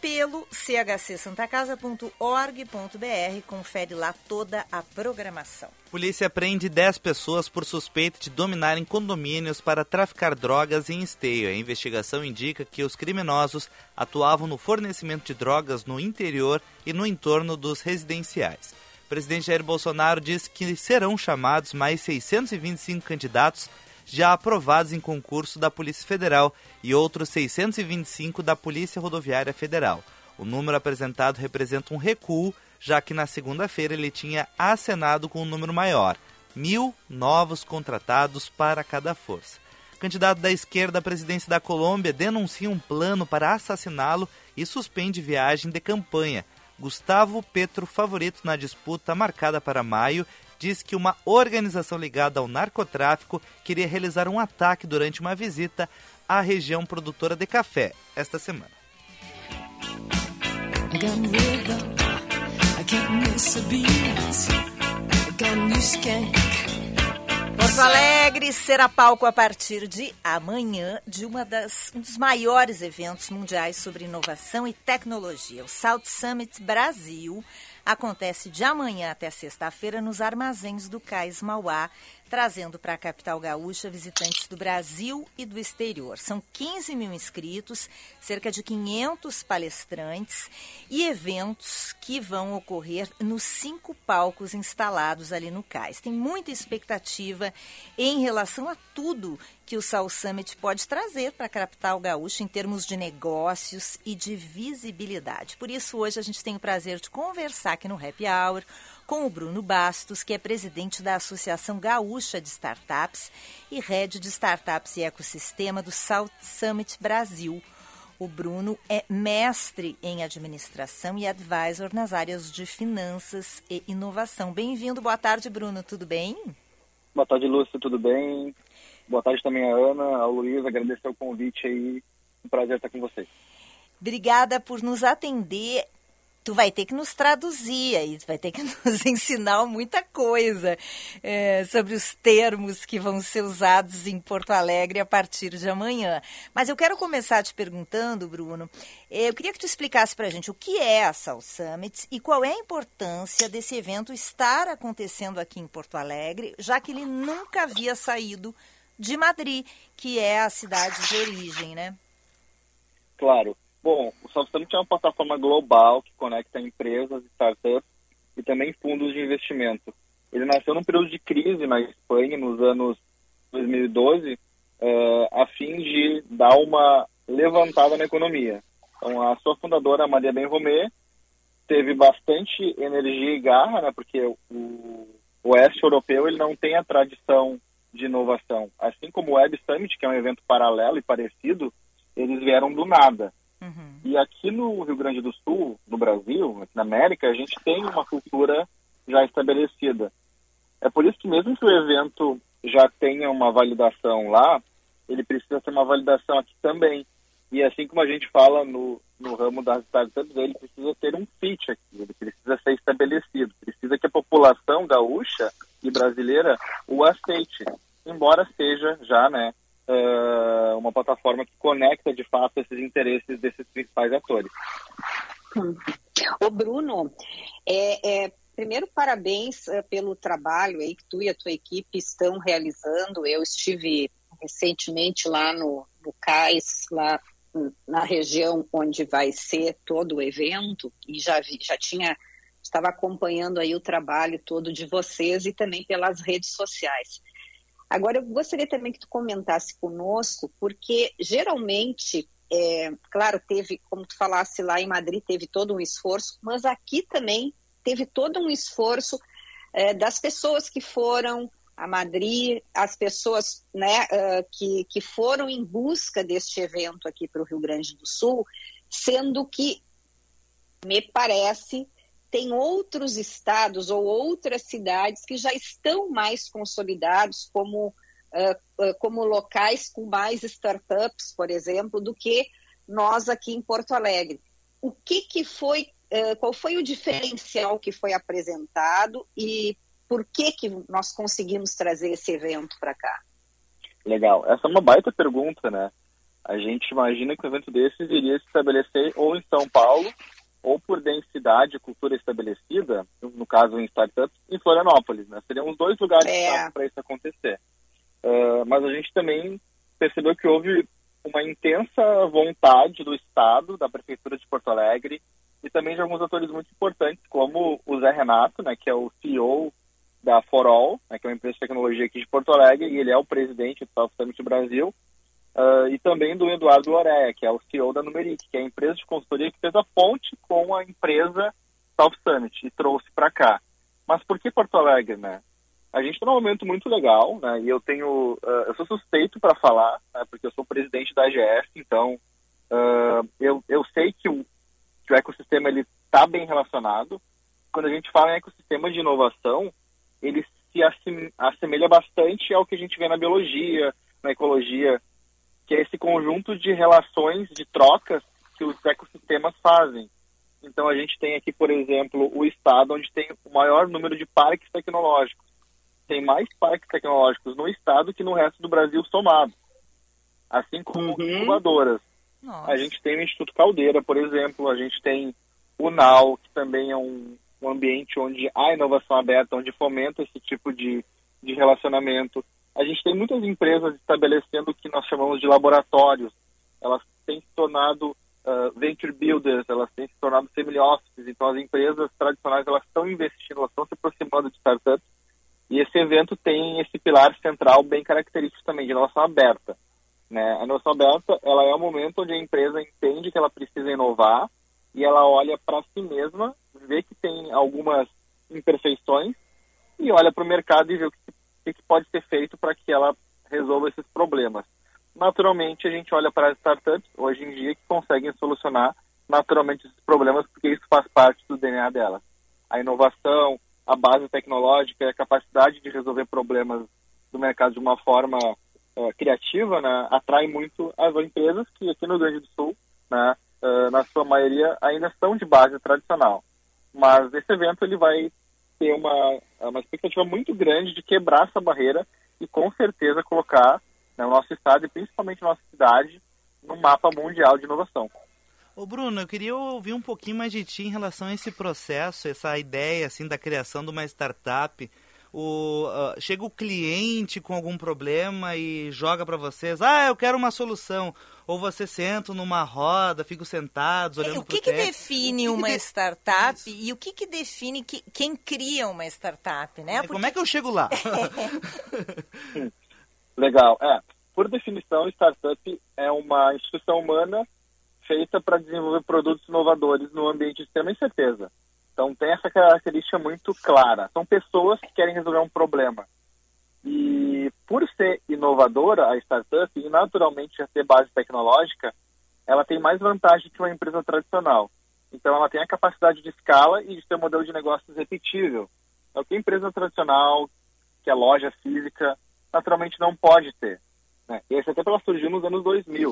pelo chcsantacasa.org.br. Confere lá toda a programação. Polícia prende 10 pessoas por suspeita de dominarem condomínios para traficar drogas em esteio. A investigação indica que os criminosos atuavam no fornecimento de drogas no interior e no entorno dos residenciais. O presidente Jair Bolsonaro diz que serão chamados mais 625 candidatos já aprovados em concurso da Polícia Federal e outros 625 da Polícia Rodoviária Federal. O número apresentado representa um recuo, já que na segunda-feira ele tinha acenado com um número maior, mil novos contratados para cada força. Candidato da esquerda à presidência da Colômbia denuncia um plano para assassiná-lo e suspende viagem de campanha. Gustavo Petro, favorito na disputa marcada para maio, diz que uma organização ligada ao narcotráfico queria realizar um ataque durante uma visita à região produtora de café esta semana. Porto Alegre será palco a partir de amanhã de uma das, um dos maiores eventos mundiais sobre inovação e tecnologia, o South Summit Brasil. Acontece de amanhã até sexta-feira nos armazéns do Cais Mauá, trazendo para a capital gaúcha visitantes do Brasil e do exterior. São 15 mil inscritos, cerca de 500 palestrantes e eventos que vão ocorrer nos cinco palcos instalados ali no cais. Tem muita expectativa em relação a tudo que o South Summit pode trazer para a capital gaúcha em termos de negócios e de visibilidade. Por isso, hoje a gente tem o prazer de conversar aqui no Happy Hour com o Bruno Bastos, que é presidente da Associação Gaúcha de Startups e Head de Startups e Ecossistema do South Summit Brasil. O Bruno é mestre em administração e advisor nas áreas de finanças e inovação. Bem-vindo, boa tarde, Bruno, tudo bem? Boa tarde, Lúcio, tudo bem? Boa tarde também a Ana, a Luísa, agradecer o convite aí, um prazer estar com vocês. Obrigada por nos atender tu vai ter que nos traduzir aí, tu vai ter que nos ensinar muita coisa é, sobre os termos que vão ser usados em Porto Alegre a partir de amanhã. Mas eu quero começar te perguntando, Bruno, é, eu queria que tu explicasse para a gente o que é a South Summit e qual é a importância desse evento estar acontecendo aqui em Porto Alegre, já que ele nunca havia saído de Madrid, que é a cidade de origem, né? Claro. Bom, o Soft Summit é uma plataforma global que conecta empresas, startups e também fundos de investimento. Ele nasceu num período de crise na Espanha, nos anos 2012, uh, a fim de dar uma levantada na economia. Então, a sua fundadora, Maria Benromé, teve bastante energia e garra, né, porque o oeste europeu ele não tem a tradição de inovação. Assim como o Web Summit, que é um evento paralelo e parecido, eles vieram do nada. Uhum. E aqui no Rio Grande do Sul, no Brasil, na América, a gente tem uma cultura já estabelecida. É por isso que mesmo que o evento já tenha uma validação lá, ele precisa ter uma validação aqui também. E assim como a gente fala no, no ramo das startups, ele precisa ter um fit aqui, ele precisa ser estabelecido, precisa que a população gaúcha e brasileira o aceite, embora seja já, né, uma plataforma que conecta de fato esses interesses desses principais atores. Hum. O Bruno, é, é, primeiro parabéns pelo trabalho aí que tu e a tua equipe estão realizando. Eu estive recentemente lá no, no CAIS, lá na região onde vai ser todo o evento e já vi, já tinha estava acompanhando aí o trabalho todo de vocês e também pelas redes sociais. Agora, eu gostaria também que tu comentasse conosco, porque geralmente, é, claro, teve, como tu falasse lá em Madrid, teve todo um esforço, mas aqui também teve todo um esforço é, das pessoas que foram a Madrid, as pessoas né, uh, que, que foram em busca deste evento aqui para o Rio Grande do Sul, sendo que, me parece, tem outros estados ou outras cidades que já estão mais consolidados como, uh, como locais com mais startups, por exemplo, do que nós aqui em Porto Alegre. O que, que foi, uh, qual foi o diferencial que foi apresentado e por que, que nós conseguimos trazer esse evento para cá? Legal. Essa é uma baita pergunta, né? A gente imagina que um evento desses iria se estabelecer ou em São Paulo ou por densidade e cultura estabelecida, no caso em startups, em Florianópolis. Né? Seriam os dois lugares é. para isso acontecer. Uh, mas a gente também percebeu que houve uma intensa vontade do Estado, da Prefeitura de Porto Alegre e também de alguns atores muito importantes, como o Zé Renato, né, que é o CEO da Forol, né, que é uma empresa de tecnologia aqui de Porto Alegre, e ele é o presidente do South Summit Brasil, Uh, e também do Eduardo Loreia, que é o CEO da Numeric, que é a empresa de consultoria que fez a ponte com a empresa South Summit e trouxe para cá. Mas por que Porto Alegre, né? A gente está num momento muito legal, né? E eu tenho, uh, eu sou suspeito para falar, né? porque eu sou presidente da AGF, então uh, eu, eu sei que o, que o ecossistema ele está bem relacionado. Quando a gente fala em ecossistema de inovação, ele se assemelha bastante ao que a gente vê na biologia, na ecologia, que é esse conjunto de relações, de trocas que os ecossistemas fazem. Então a gente tem aqui, por exemplo, o estado onde tem o maior número de parques tecnológicos. Tem mais parques tecnológicos no estado que no resto do Brasil somado. Assim como uhum. incubadoras. Nossa. A gente tem o Instituto Caldeira, por exemplo, a gente tem o NAU, que também é um, um ambiente onde há inovação aberta, onde fomenta esse tipo de, de relacionamento a gente tem muitas empresas estabelecendo o que nós chamamos de laboratórios. Elas têm se tornado uh, venture builders, elas têm se tornado family offices. Então, as empresas tradicionais elas estão investindo, elas estão se aproximando de startups. E esse evento tem esse pilar central bem característico também de inovação aberta. Né? A inovação aberta ela é o momento onde a empresa entende que ela precisa inovar e ela olha para si mesma, vê que tem algumas imperfeições e olha para o mercado e vê o que o que pode ser feito para que ela resolva esses problemas. Naturalmente, a gente olha para as startups hoje em dia que conseguem solucionar naturalmente esses problemas, porque isso faz parte do DNA delas. A inovação, a base tecnológica, a capacidade de resolver problemas do mercado de uma forma uh, criativa, né, atrai muito as empresas que aqui no Rio Grande do Sul, né, uh, na sua maioria, ainda são de base tradicional. Mas esse evento ele vai ter uma, uma expectativa muito grande de quebrar essa barreira e com certeza colocar né, o nosso estado e principalmente a nossa cidade no mapa mundial de inovação. Ô Bruno, eu queria ouvir um pouquinho mais de ti em relação a esse processo, essa ideia assim da criação de uma startup. O, ah, chega o cliente com algum problema e joga para vocês, ah, eu quero uma solução. Ou você senta numa roda, ficam sentados olhando O que, pro que define O que que uma de- startup e o que, que define que- quem cria uma startup, né? Como é que eu chego lá? Legal. É, por definição, startup é uma instituição humana feita para desenvolver produtos inovadores no ambiente de sistema incerteza. Então tem essa característica muito clara. São pessoas que querem resolver um problema. E por ser inovadora a startup e naturalmente já ter base tecnológica, ela tem mais vantagem que uma empresa tradicional. Então ela tem a capacidade de escala e de ter um modelo de negócios repetível. É o que a empresa tradicional, que é loja física, naturalmente não pode ter. Né? E esse até ela surgiu nos anos 2000,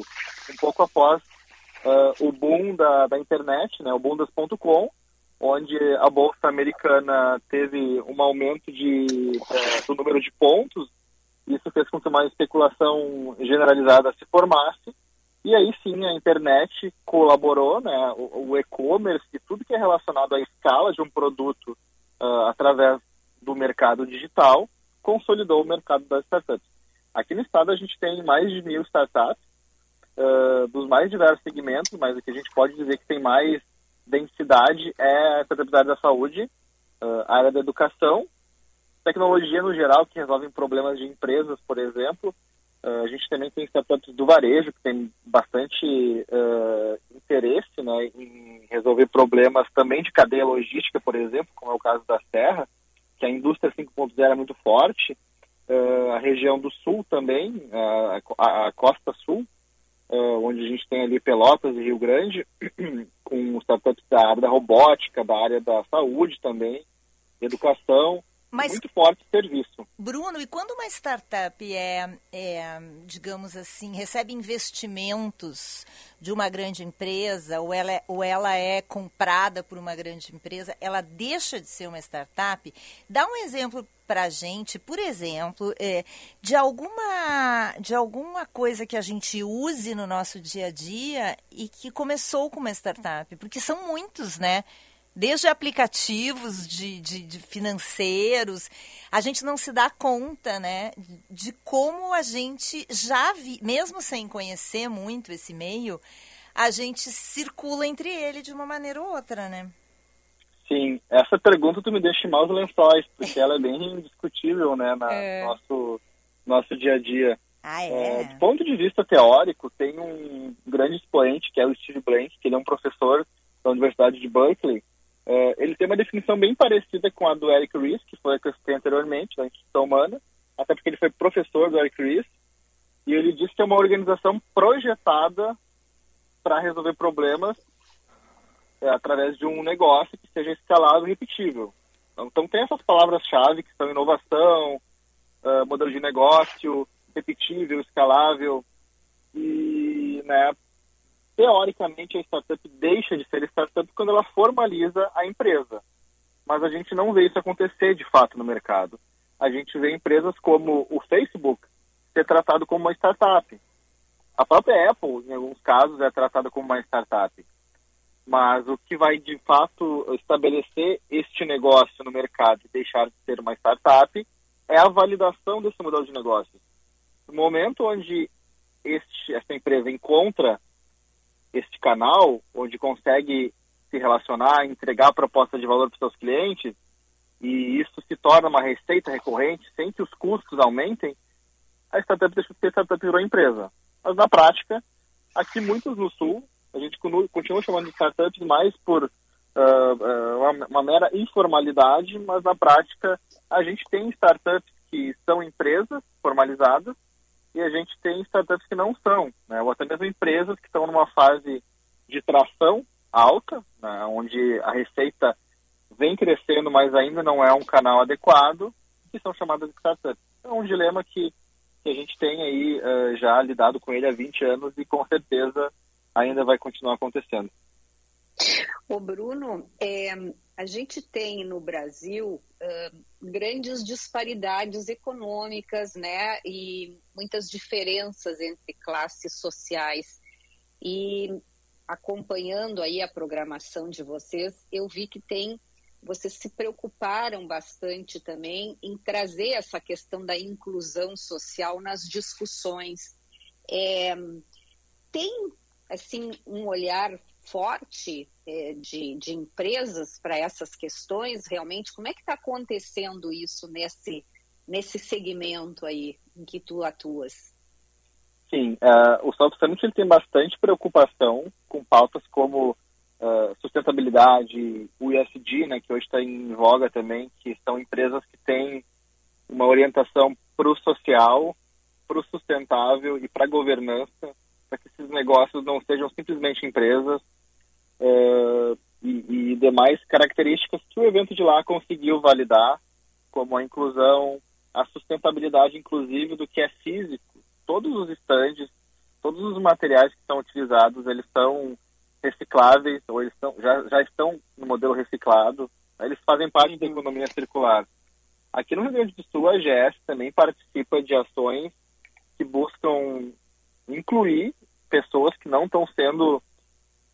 um pouco após ah, o boom da, da internet, né, o boom das .com, onde a bolsa americana teve um aumento de, eh, do número de pontos. Isso fez com que uma especulação generalizada se formasse. E aí sim a internet colaborou, né, o, o e-commerce e tudo que é relacionado à escala de um produto ah, através do mercado digital consolidou o mercado das startups. Aqui no estado a gente tem mais de mil startups ah, dos mais diversos segmentos, mas o que a gente pode dizer que tem mais densidade é a startup da saúde, ah, a área da educação, tecnologia no geral, que resolvem problemas de empresas, por exemplo. Ah, a gente também tem startups do varejo, que tem bastante ah, interesse né, em resolver problemas também de cadeia logística, por exemplo, como é o caso da Serra, que a indústria 5.0 é muito forte. Ah, a região do sul também, a- a costa sul, ah, onde a gente tem ali Pelotas e Rio Grande, com startups da área da robótica, da área da saúde também, educação, Mas- muito forte serviço. Bruno, e quando uma startup é, é, digamos assim, recebe investimentos de uma grande empresa ou ela, é, ou ela é comprada por uma grande empresa, ela deixa de ser uma startup? Dá um exemplo para a gente, por exemplo, é, de, alguma, de alguma coisa que a gente use no nosso dia a dia e que começou com uma startup, porque são muitos, né? Desde aplicativos de, de- de financeiros, a gente não se dá conta, né, de como a gente já vi, mesmo sem conhecer muito esse meio, a gente circula entre ele de uma maneira ou outra, né? Sim, essa pergunta tu me deixa em maus lençóis, porque ela é bem discutível, né, na É. nosso nosso dia a dia. Ah, É, é? do ponto de vista teórico, tem um grande expoente, que é o Steve Blank, que ele é um professor da Universidade de Berkeley. É, ele tem uma definição bem parecida com a do Eric Ries, que foi a que eu citei anteriormente, da Instituição Humana, até porque ele foi professor do Eric Ries, e ele diz que é uma organização projetada para resolver problemas é, através de um negócio que seja escalável e repetível. Então, então tem essas palavras-chave que são inovação, ah, modelo de negócio, repetível, escalável e, né, teoricamente a startup deixa de ser startup quando ela formaliza a empresa. Mas a gente não vê isso acontecer de fato no mercado. A gente vê empresas como o Facebook ser tratado como uma startup. A própria Apple, em alguns casos, é tratada como uma startup. Mas o que vai de fato estabelecer este negócio no mercado e deixar de ser uma startup é a validação desse modelo de negócio. No momento onde este, essa empresa encontra este canal, onde consegue se relacionar, entregar proposta de valor para seus clientes, e isso se torna uma receita recorrente sem que os custos aumentem, a startup deixa de ser startup virou empresa. Mas na prática, aqui muitos no Sul, a gente continua- chamando de startups mais por ah, uma, uma mera informalidade, mas na prática a gente tem startups que são empresas formalizadas e a gente tem startups que não são, né? ou até mesmo empresas que estão numa fase de tração alta, né? onde a receita vem crescendo, mas ainda não é um canal adequado, que são chamadas de startups. É um dilema que, que a gente tem aí eh, já lidado com ele há 20 anos e com certeza ainda vai continuar acontecendo. O Bruno, é, a gente tem no Brasil ah, grandes disparidades econômicas, né, e muitas diferenças entre classes sociais. E acompanhando aí a programação de vocês, eu vi que tem vocês se preocuparam bastante também em trazer essa questão da inclusão social nas discussões. É, tem assim um olhar forte é, de, de empresas para essas questões realmente? Como é que está acontecendo isso nesse, nesse segmento aí em que tu atuas? Sim, uh, o South Summit ele tem bastante preocupação com pautas como uh, sustentabilidade, o ESG, né, que hoje está em voga também, que são empresas que têm uma orientação para o social, para o sustentável e para a governança, para que esses negócios não sejam simplesmente empresas uh, e, e demais características que o evento de lá conseguiu validar, como a inclusão, a sustentabilidade, inclusive, do que é físico. Todos os estandes, todos os materiais que são utilizados, eles são recicláveis, ou eles são, já, já estão no modelo reciclado, eles fazem parte da economia circular. Aqui no Rio Grande do Sul, a GS também participa de ações que buscam incluir pessoas que não estão sendo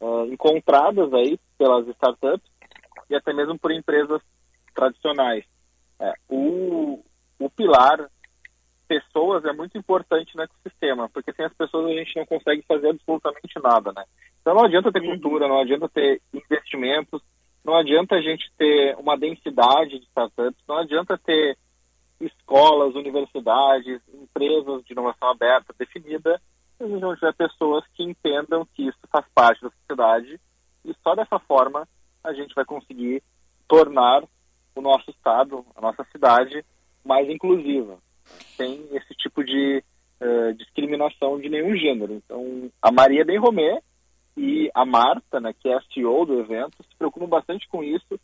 uh, encontradas aí pelas startups e até mesmo por empresas tradicionais. É, o, o pilar pessoas é muito importante no ecossistema, porque sem as pessoas a gente não consegue fazer absolutamente nada, né? Então não adianta ter cultura, não adianta ter investimentos, não adianta a gente ter uma densidade de startups, não adianta ter escolas, universidades, empresas de inovação aberta definida, se a gente não tiver pessoas que entendam que isso faz parte da sociedade e só dessa forma a gente vai conseguir tornar o nosso estado, a nossa cidade, mais inclusiva, sem esse tipo de uh, discriminação de nenhum gênero. Então, a Maria Ben Romé e a Marta, né, que é a CEO do evento, se preocupam bastante com isso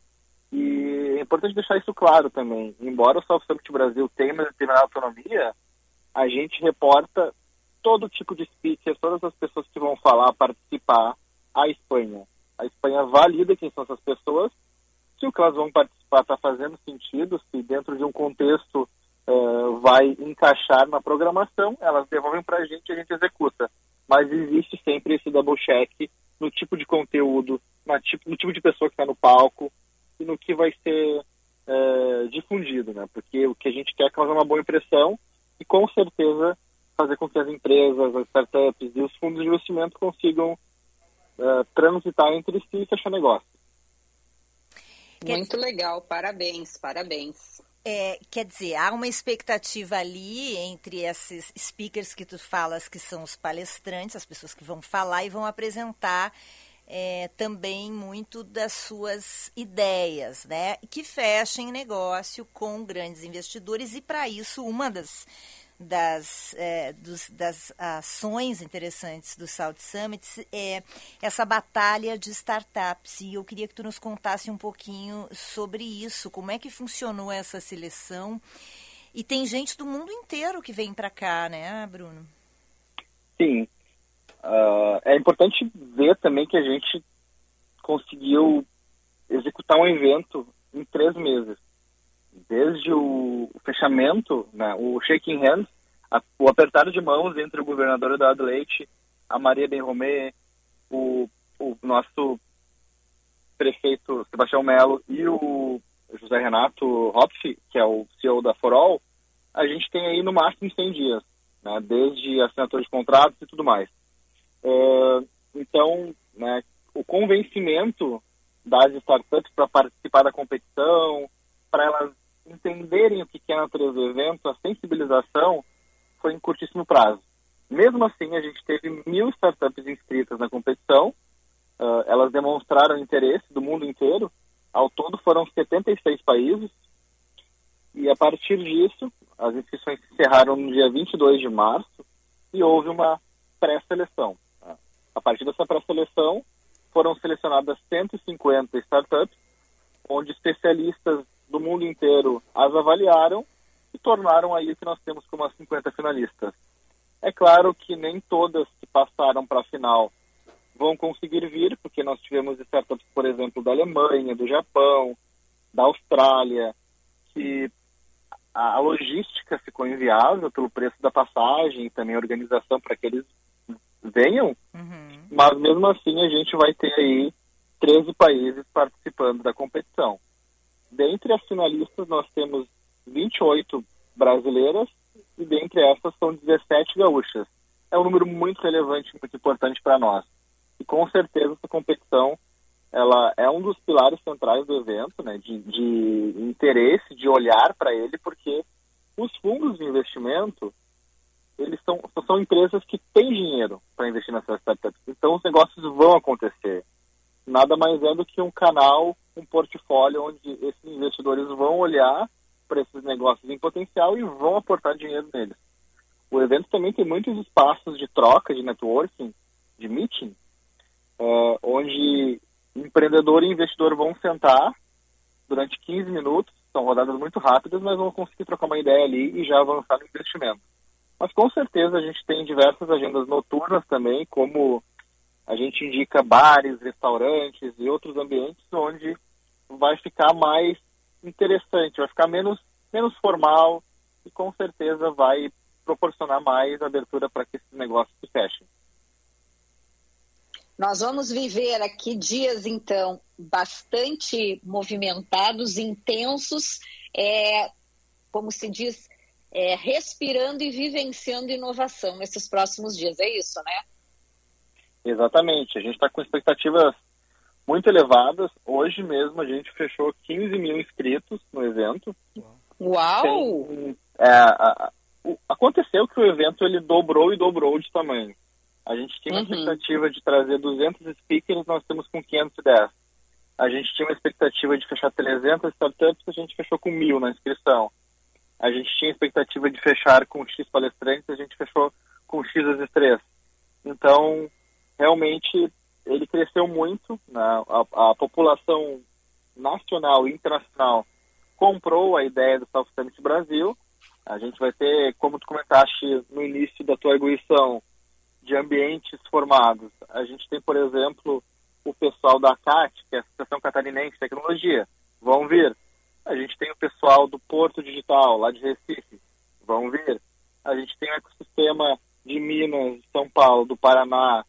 e é importante deixar isso claro também. Embora o South Summit Brasil tenha uma determinada autonomia, a gente reporta todo tipo de speaker, todas as pessoas que vão falar, participar, à Espanha. A Espanha valida quem são essas pessoas, se o que elas vão participar está fazendo sentido, se dentro de um contexto uh, vai encaixar na programação, elas devolvem para a gente e a gente executa mas existe sempre esse double check no tipo de conteúdo, no tipo, no tipo de pessoa que está no palco e no que vai ser é, difundido, né? Porque o que a gente quer é causar uma boa impressão e com certeza fazer com que as empresas, as startups e os fundos de investimento consigam é, transitar entre si e fechar negócio. Muito legal, parabéns, parabéns. É, quer dizer, há uma expectativa ali entre esses speakers que tu falas, que são os palestrantes, as pessoas que vão falar e vão apresentar é, também muito das suas ideias, né? Que fechem negócio com grandes investidores e para isso uma das das, é, dos, das ações interessantes do South Summit é essa batalha de startups. E eu queria que tu nos contasse um pouquinho sobre isso, como é que funcionou essa seleção. E tem gente do mundo inteiro que vem para cá, né, Bruno? Sim. Uh, é importante ver também que a gente conseguiu executar um evento em três meses desde o fechamento, né, o shaking hands, a, o apertar de mãos entre o governador Eduardo Leite, a Maria Ben Romé, o, o nosso prefeito Sebastião Melo e o José Renato Hopf, que é o CEO da Forol, a gente tem aí no máximo 100 dias, né, desde assinatura de contratos e tudo mais. Uh, então, né, o convencimento das startups para participar da competição, para elas entenderem o que é a natureza do evento, a sensibilização, foi em curtíssimo prazo. Mesmo assim, a gente teve mil startups inscritas na competição, uh, elas demonstraram interesse do mundo inteiro, ao todo foram 76 países, e a partir disso, as inscrições se encerraram no dia 22 de março e houve uma pré-seleção. A partir dessa pré-seleção, foram selecionadas 150 startups, onde especialistas do mundo inteiro as avaliaram e tornaram aí o que nós temos como as 50 finalistas. É claro que nem todas que passaram para a final vão conseguir vir, porque nós tivemos startups, por exemplo, da Alemanha, do Japão, da Austrália, que a logística ficou inviável pelo preço da passagem e também a organização para que eles venham, uhum. mas mesmo assim a gente vai ter aí 13 países participando da competição. Dentre as finalistas nós temos 28 brasileiras e dentre essas são 17 gaúchas. É um número muito relevante, muito importante para nós. E com certeza essa competição ela é um dos pilares centrais do evento, né, de, de interesse, de olhar para ele, porque os fundos de investimento eles são, são empresas que têm dinheiro para investir nessas startups. Então os negócios vão acontecer. Nada mais é do que um canal, um portfólio onde esses investidores vão olhar para esses negócios em potencial e vão aportar dinheiro neles. O evento também tem muitos espaços de troca, de networking, de meeting, uh, onde empreendedor e investidor vão sentar durante 15 minutos, são rodadas muito rápidas, mas vão conseguir trocar uma ideia ali e já avançar no investimento. Mas com certeza a gente tem diversas agendas noturnas também, como a gente indica bares, restaurantes e outros ambientes onde vai ficar mais interessante, vai ficar menos, menos formal e com certeza vai proporcionar mais abertura para que esses negócios se fechem. Nós vamos viver aqui dias, então, bastante movimentados, intensos, é, como se diz, é, respirando e vivenciando inovação nesses próximos dias. É isso, né? Exatamente. A gente está com expectativas muito elevadas. Hoje mesmo a gente fechou 15 mil inscritos no evento. Uau! Tem, é, a, a, aconteceu que o evento ele dobrou e dobrou de tamanho. A gente tinha uma Uhum. expectativa de trazer 200 speakers, nós temos com 510. A gente tinha uma expectativa de fechar 300 startups, a gente fechou com mil na inscrição. A gente tinha expectativa de fechar com X palestrantes, a gente fechou com X vezes 3. Então, realmente, ele cresceu muito. né? A, a população nacional e internacional comprou a ideia do South Summit Brasil. A gente vai ter, como tu comentaste no início da tua arguição, de ambientes formados. A gente tem, por exemplo, o pessoal da CAT, que é a Associação Catarinense de Tecnologia, vão vir. A gente tem o pessoal do Porto Digital, lá de Recife, vão vir. A gente tem o ecossistema de Minas, de São Paulo, do Paraná,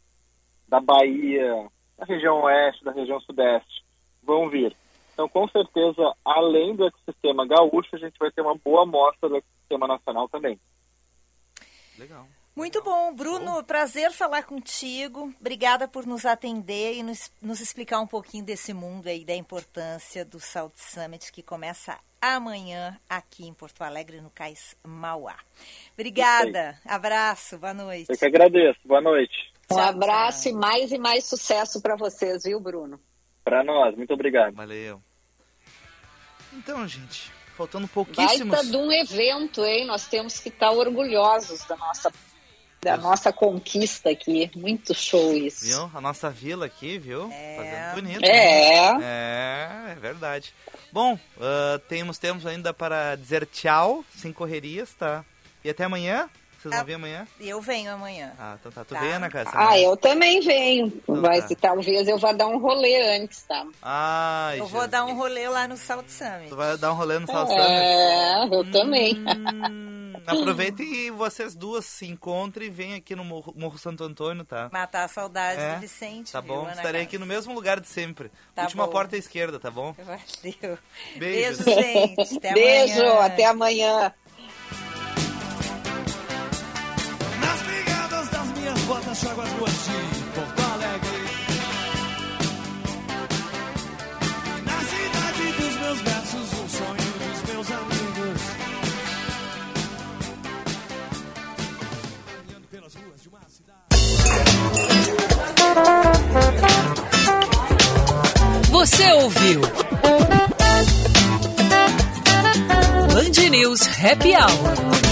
da Bahia, da região oeste, da região sudeste, vão vir. Então, com certeza, além do ecossistema gaúcho, a gente vai ter uma boa amostra do ecossistema nacional também. Legal. Muito bom, Bruno. Prazer falar contigo. Obrigada por nos atender e nos, nos explicar um pouquinho desse mundo aí, da importância do Salt Summit, que começa amanhã aqui em Porto Alegre, no Cais Mauá. Obrigada. Abraço. Boa noite. Eu que agradeço. Boa noite. Um abraço e mais e mais sucesso para vocês, viu, Bruno? Para nós. Muito obrigado. Valeu. Então, gente, faltando pouquíssimos. Baita de um evento, hein? Nós temos que estar orgulhosos da nossa, da nossa conquista aqui. Muito show isso. Viu? A nossa vila aqui, viu? Fazendo bonito. É. né? É, é verdade. Bom, ah, temos tempo ainda para dizer tchau, sem correrias, tá? E até amanhã? Vocês vão Ah, vir amanhã? Eu venho amanhã. Ah, então tá. Tu Tá. vem, Ana Cássia? Ah, eu também venho. Mas tá. talvez eu vá dar um rolê antes, tá? Ai, Eu vou dar um rolê lá no Salt Summit. Tu vai dar um rolê no Salsa É, eu também. Hum, Aproveita e vocês duas se encontrem e venham aqui no Morro, Morro Santo Antônio, tá? Matar a saudade É, do Vicente. Tá viu, bom? Ana Estarei Cássia? aqui no mesmo lugar de sempre. Tá Última bom. porta à esquerda, tá bom? Valeu. Beijos. Beijo, gente. Até Beijo, amanhã. até amanhã. Minhas botas, trago as ruas de Porto Alegre. Na cidade dos meus versos, o sonho dos meus amigos. Caminhando pelas ruas de uma cidade. Você ouviu? Band News Happy Hour.